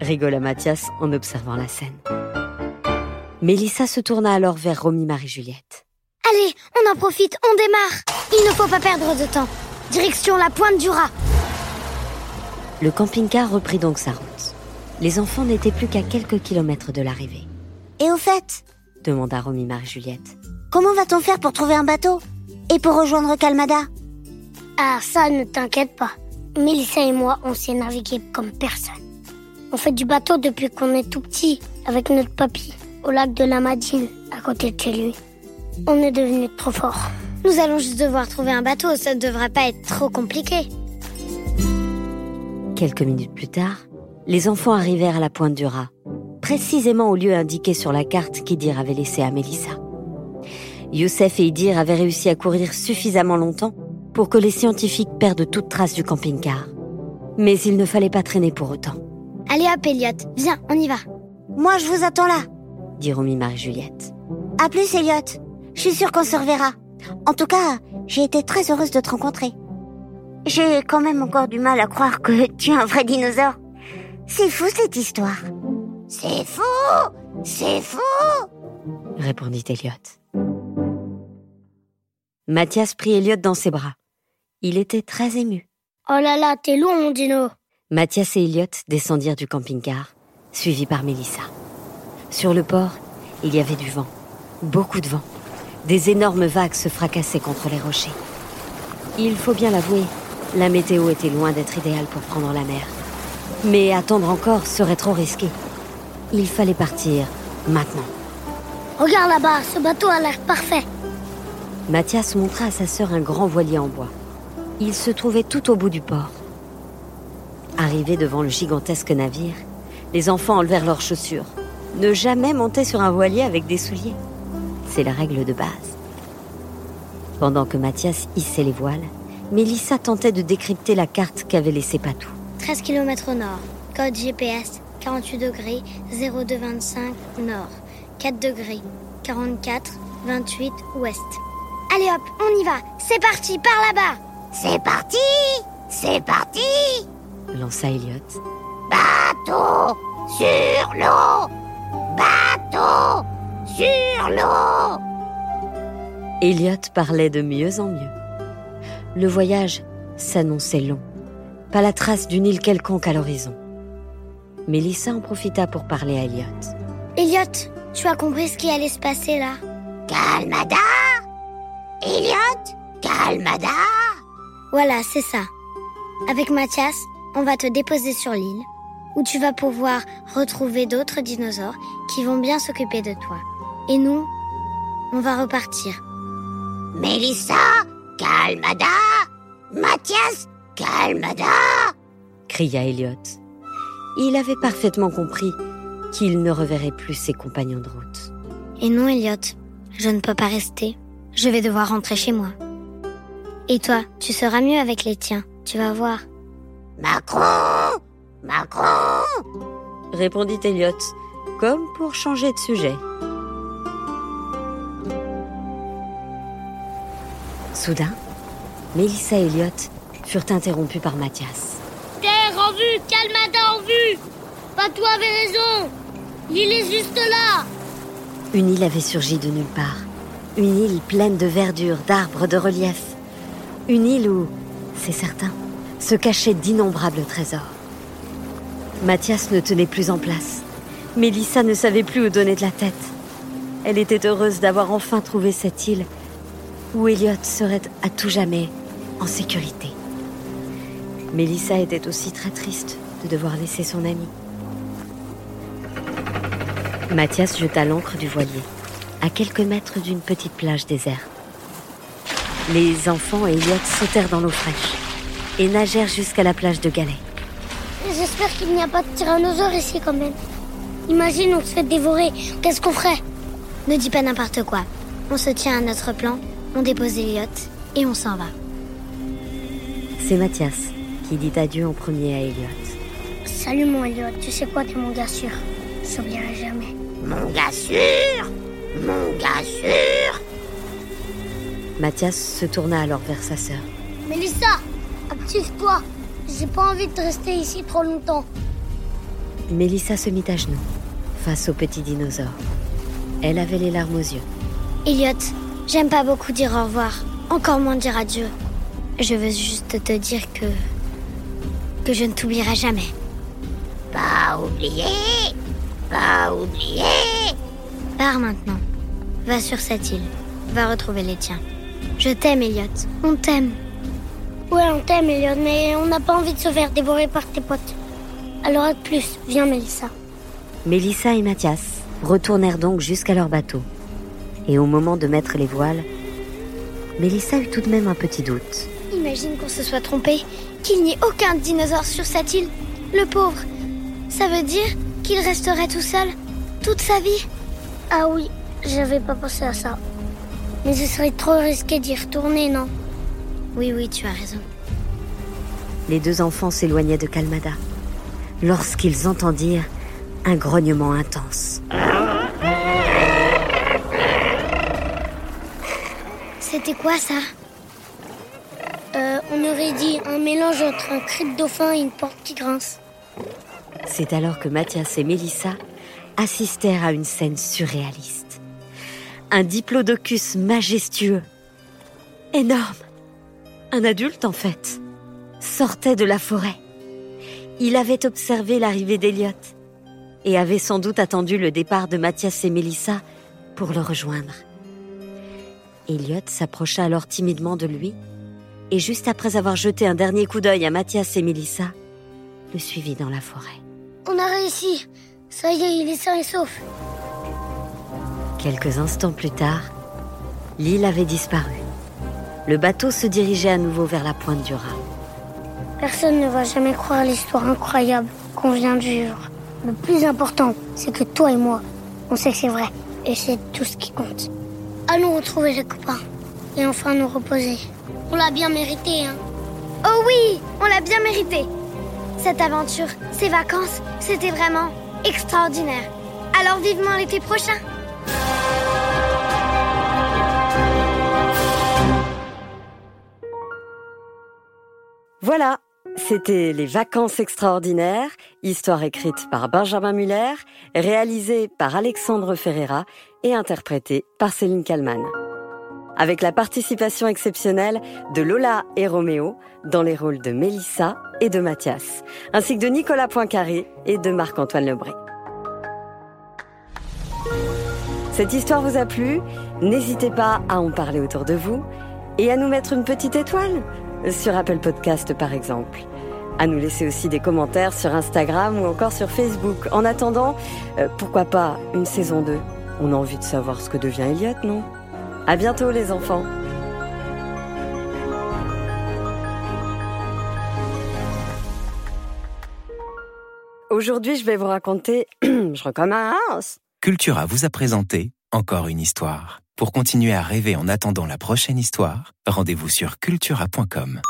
rigola Mathias en observant la scène. Mélissa se tourna alors vers Romy Marie-Juliette. Allez, on en profite, on démarre Il ne faut pas perdre de temps. Direction la pointe du rat. Le camping-car reprit donc sa route. Les enfants n'étaient plus qu'à quelques kilomètres de l'arrivée. Et au fait, demanda Romy Marie-Juliette. comment va-t-on faire pour trouver un bateau? Et pour rejoindre Calmada? Ah, ça, ne t'inquiète pas. Mélissa et moi, on sait naviguer comme personne. On fait du bateau depuis qu'on est tout petit, avec notre papy, au lac de la Madine, à côté de chez lui. On est devenu trop fort. Nous allons juste devoir trouver un bateau, ça ne devrait pas être trop compliqué. Quelques minutes plus tard, les enfants arrivèrent à la pointe du rat, précisément au lieu indiqué sur la carte qu'Idir avait laissé à Mélissa. Youssef et Idir avaient réussi à courir suffisamment longtemps pour que les scientifiques perdent toute trace du camping-car. Mais il ne fallait pas traîner pour autant, Allez hop, Elliot, viens, on y va. Moi, je vous attends là. dit Romy Marie-Juliette. À plus, Elliot. Je suis sûre qu'on se reverra. En tout cas, j'ai été très heureuse de te rencontrer. J'ai quand même encore du mal à croire que tu es un vrai dinosaure. C'est fou cette histoire. C'est fou C'est fou répondit Elliot. Mathias prit Elliot dans ses bras. Il était très ému. Oh là là, t'es lourd, mon dino. Mathias et Elliot descendirent du camping-car, suivis par Mélissa. Sur le port, il y avait du vent, beaucoup de vent. Des énormes vagues se fracassaient contre les rochers. Il faut bien l'avouer, la météo était loin d'être idéale pour prendre la mer. Mais attendre encore serait trop risqué. Il fallait partir maintenant. Regarde là-bas, ce bateau a l'air parfait. Mathias montra à sa sœur un grand voilier en bois. Il se trouvait tout au bout du port. Arrivés devant le gigantesque navire, les enfants enlevèrent leurs chaussures. Ne jamais monter sur un voilier avec des souliers. C'est la règle de base. Pendant que Mathias hissait les voiles, Mélissa tentait de décrypter la carte qu'avait laissée Patou. 13 km au nord. Code GPS 48 degrés 0225 nord. 4 degrés 44 28 ouest. Allez hop, on y va. C'est parti, par là-bas. C'est parti C'est parti lança Elliot. Bateau sur l'eau Bateau sur l'eau Elliot parlait de mieux en mieux. Le voyage s'annonçait long. Pas la trace d'une île quelconque à l'horizon. Mélissa en profita pour parler à Elliot. Elliot, tu as compris ce qui allait se passer là? Calmada Elliot Calmada Voilà, c'est ça. Avec Mathias, on va te déposer sur l'île, où tu vas pouvoir retrouver d'autres dinosaures qui vont bien s'occuper de toi. Et nous, on va repartir. Mélissa Calmada Mathias Calmada cria Elliot. Il avait parfaitement compris qu'il ne reverrait plus ses compagnons de route. Et non, Elliot, je ne peux pas rester. Je vais devoir rentrer chez moi. Et toi, tu seras mieux avec les tiens, tu vas voir. Macron Macron répondit Elliot, comme pour changer de sujet. Soudain, Mélissa et Elliot furent interrompus par Mathias. Terre en vue, Calmada en vue Pas toi avait raison L'île est juste là Une île avait surgi de nulle part. Une île pleine de verdure, d'arbres, de relief. Une île où, c'est certain, se cachaient d'innombrables trésors. Mathias ne tenait plus en place. Mélissa ne savait plus où donner de la tête. Elle était heureuse d'avoir enfin trouvé cette île où Elliot serait à tout jamais en sécurité. Mélissa était aussi très triste de devoir laisser son ami. Mathias jeta l'ancre du voilier, à quelques mètres d'une petite plage déserte. Les enfants et Elliot sautèrent dans l'eau fraîche et nagèrent jusqu'à la plage de Galets. J'espère qu'il n'y a pas de tyrannosaure ici quand même. Imagine, on se fait dévorer. Qu'est-ce qu'on ferait? Ne dis pas n'importe quoi. On se tient à notre plan, on dépose Elliot et on s'en va. C'est Mathias qui dit adieu en premier à Elliot. Salut mon Elliot, tu sais quoi, t'es mon gars sûr. Je n'oublierai jamais. Mon gars sûr Mon gars sûr Mathias se tourna alors vers sa sœur. Mélissa, active-toi. J'ai pas envie de rester ici trop longtemps. Mélissa se mit à genoux face au petit dinosaure. Elle avait les larmes aux yeux. Elliot, j'aime pas beaucoup dire au revoir, encore moins dire adieu. Je veux juste te dire que. que je ne t'oublierai jamais. Pas oublié Pas oublié Pars maintenant. Va sur cette île. Va retrouver les tiens. Je t'aime, Elliot. On t'aime. Ouais, on t'aime, Elliot, mais on n'a pas envie de se faire dévorer par tes potes. Alors à plus. Viens, Mélissa. Mélissa et Mathias retournèrent donc jusqu'à leur bateau. Et au moment de mettre les voiles, Mélissa eut tout de même un petit doute. Imagine qu'on se soit trompé, qu'il n'y ait aucun dinosaure sur cette île. Le pauvre. Ça veut dire qu'il resterait tout seul toute sa vie Ah oui, j'avais pas pensé à ça. Mais ce serait trop risqué d'y retourner, non? Oui, oui, tu as raison. Les deux enfants s'éloignaient de Calmada lorsqu'ils entendirent un grognement intense. C'était quoi ça euh, On aurait dit un mélange entre un cri de dauphin et une porte qui grince. C'est alors que Mathias et Mélissa assistèrent à une scène surréaliste. Un diplodocus majestueux, énorme, un adulte en fait, sortait de la forêt. Il avait observé l'arrivée d'Eliot et avait sans doute attendu le départ de Mathias et Mélissa pour le rejoindre. Elliot s'approcha alors timidement de lui et juste après avoir jeté un dernier coup d'œil à Mathias et Mélissa, le suivit dans la forêt. On a réussi. Ça y est, il est sain et sauf. Quelques instants plus tard, l'île avait disparu. Le bateau se dirigeait à nouveau vers la pointe du Raz. Personne ne va jamais croire l'histoire incroyable qu'on vient de vivre. Le plus important, c'est que toi et moi, on sait que c'est vrai. Et c'est tout ce qui compte. Allons retrouver les copains. Et enfin nous reposer. On l'a bien mérité, hein. Oh oui, on l'a bien mérité. Cette aventure, ces vacances, c'était vraiment extraordinaire. Alors vivement l'été prochain. Voilà, c'était Les Vacances extraordinaires, histoire écrite par Benjamin Muller, réalisée par Alexandre Ferreira et interprétée par Céline Kallmann. Avec la participation exceptionnelle de Lola et Roméo dans les rôles de Mélissa et de Mathias, ainsi que de Nicolas Poincaré et de Marc-Antoine Lebré. Cette histoire vous a plu? N'hésitez pas à en parler autour de vous et à nous mettre une petite étoile sur Apple Podcast par exemple. À nous laisser aussi des commentaires sur Instagram ou encore sur Facebook. En attendant, euh, pourquoi pas une saison 2 On a envie de savoir ce que devient Elliot, non? À bientôt les enfants Aujourd'hui, je vais vous raconter... <clears throat> je recommence Cultura vous a présenté encore une histoire. Pour continuer à rêver en attendant la prochaine histoire, rendez-vous sur cultura.com.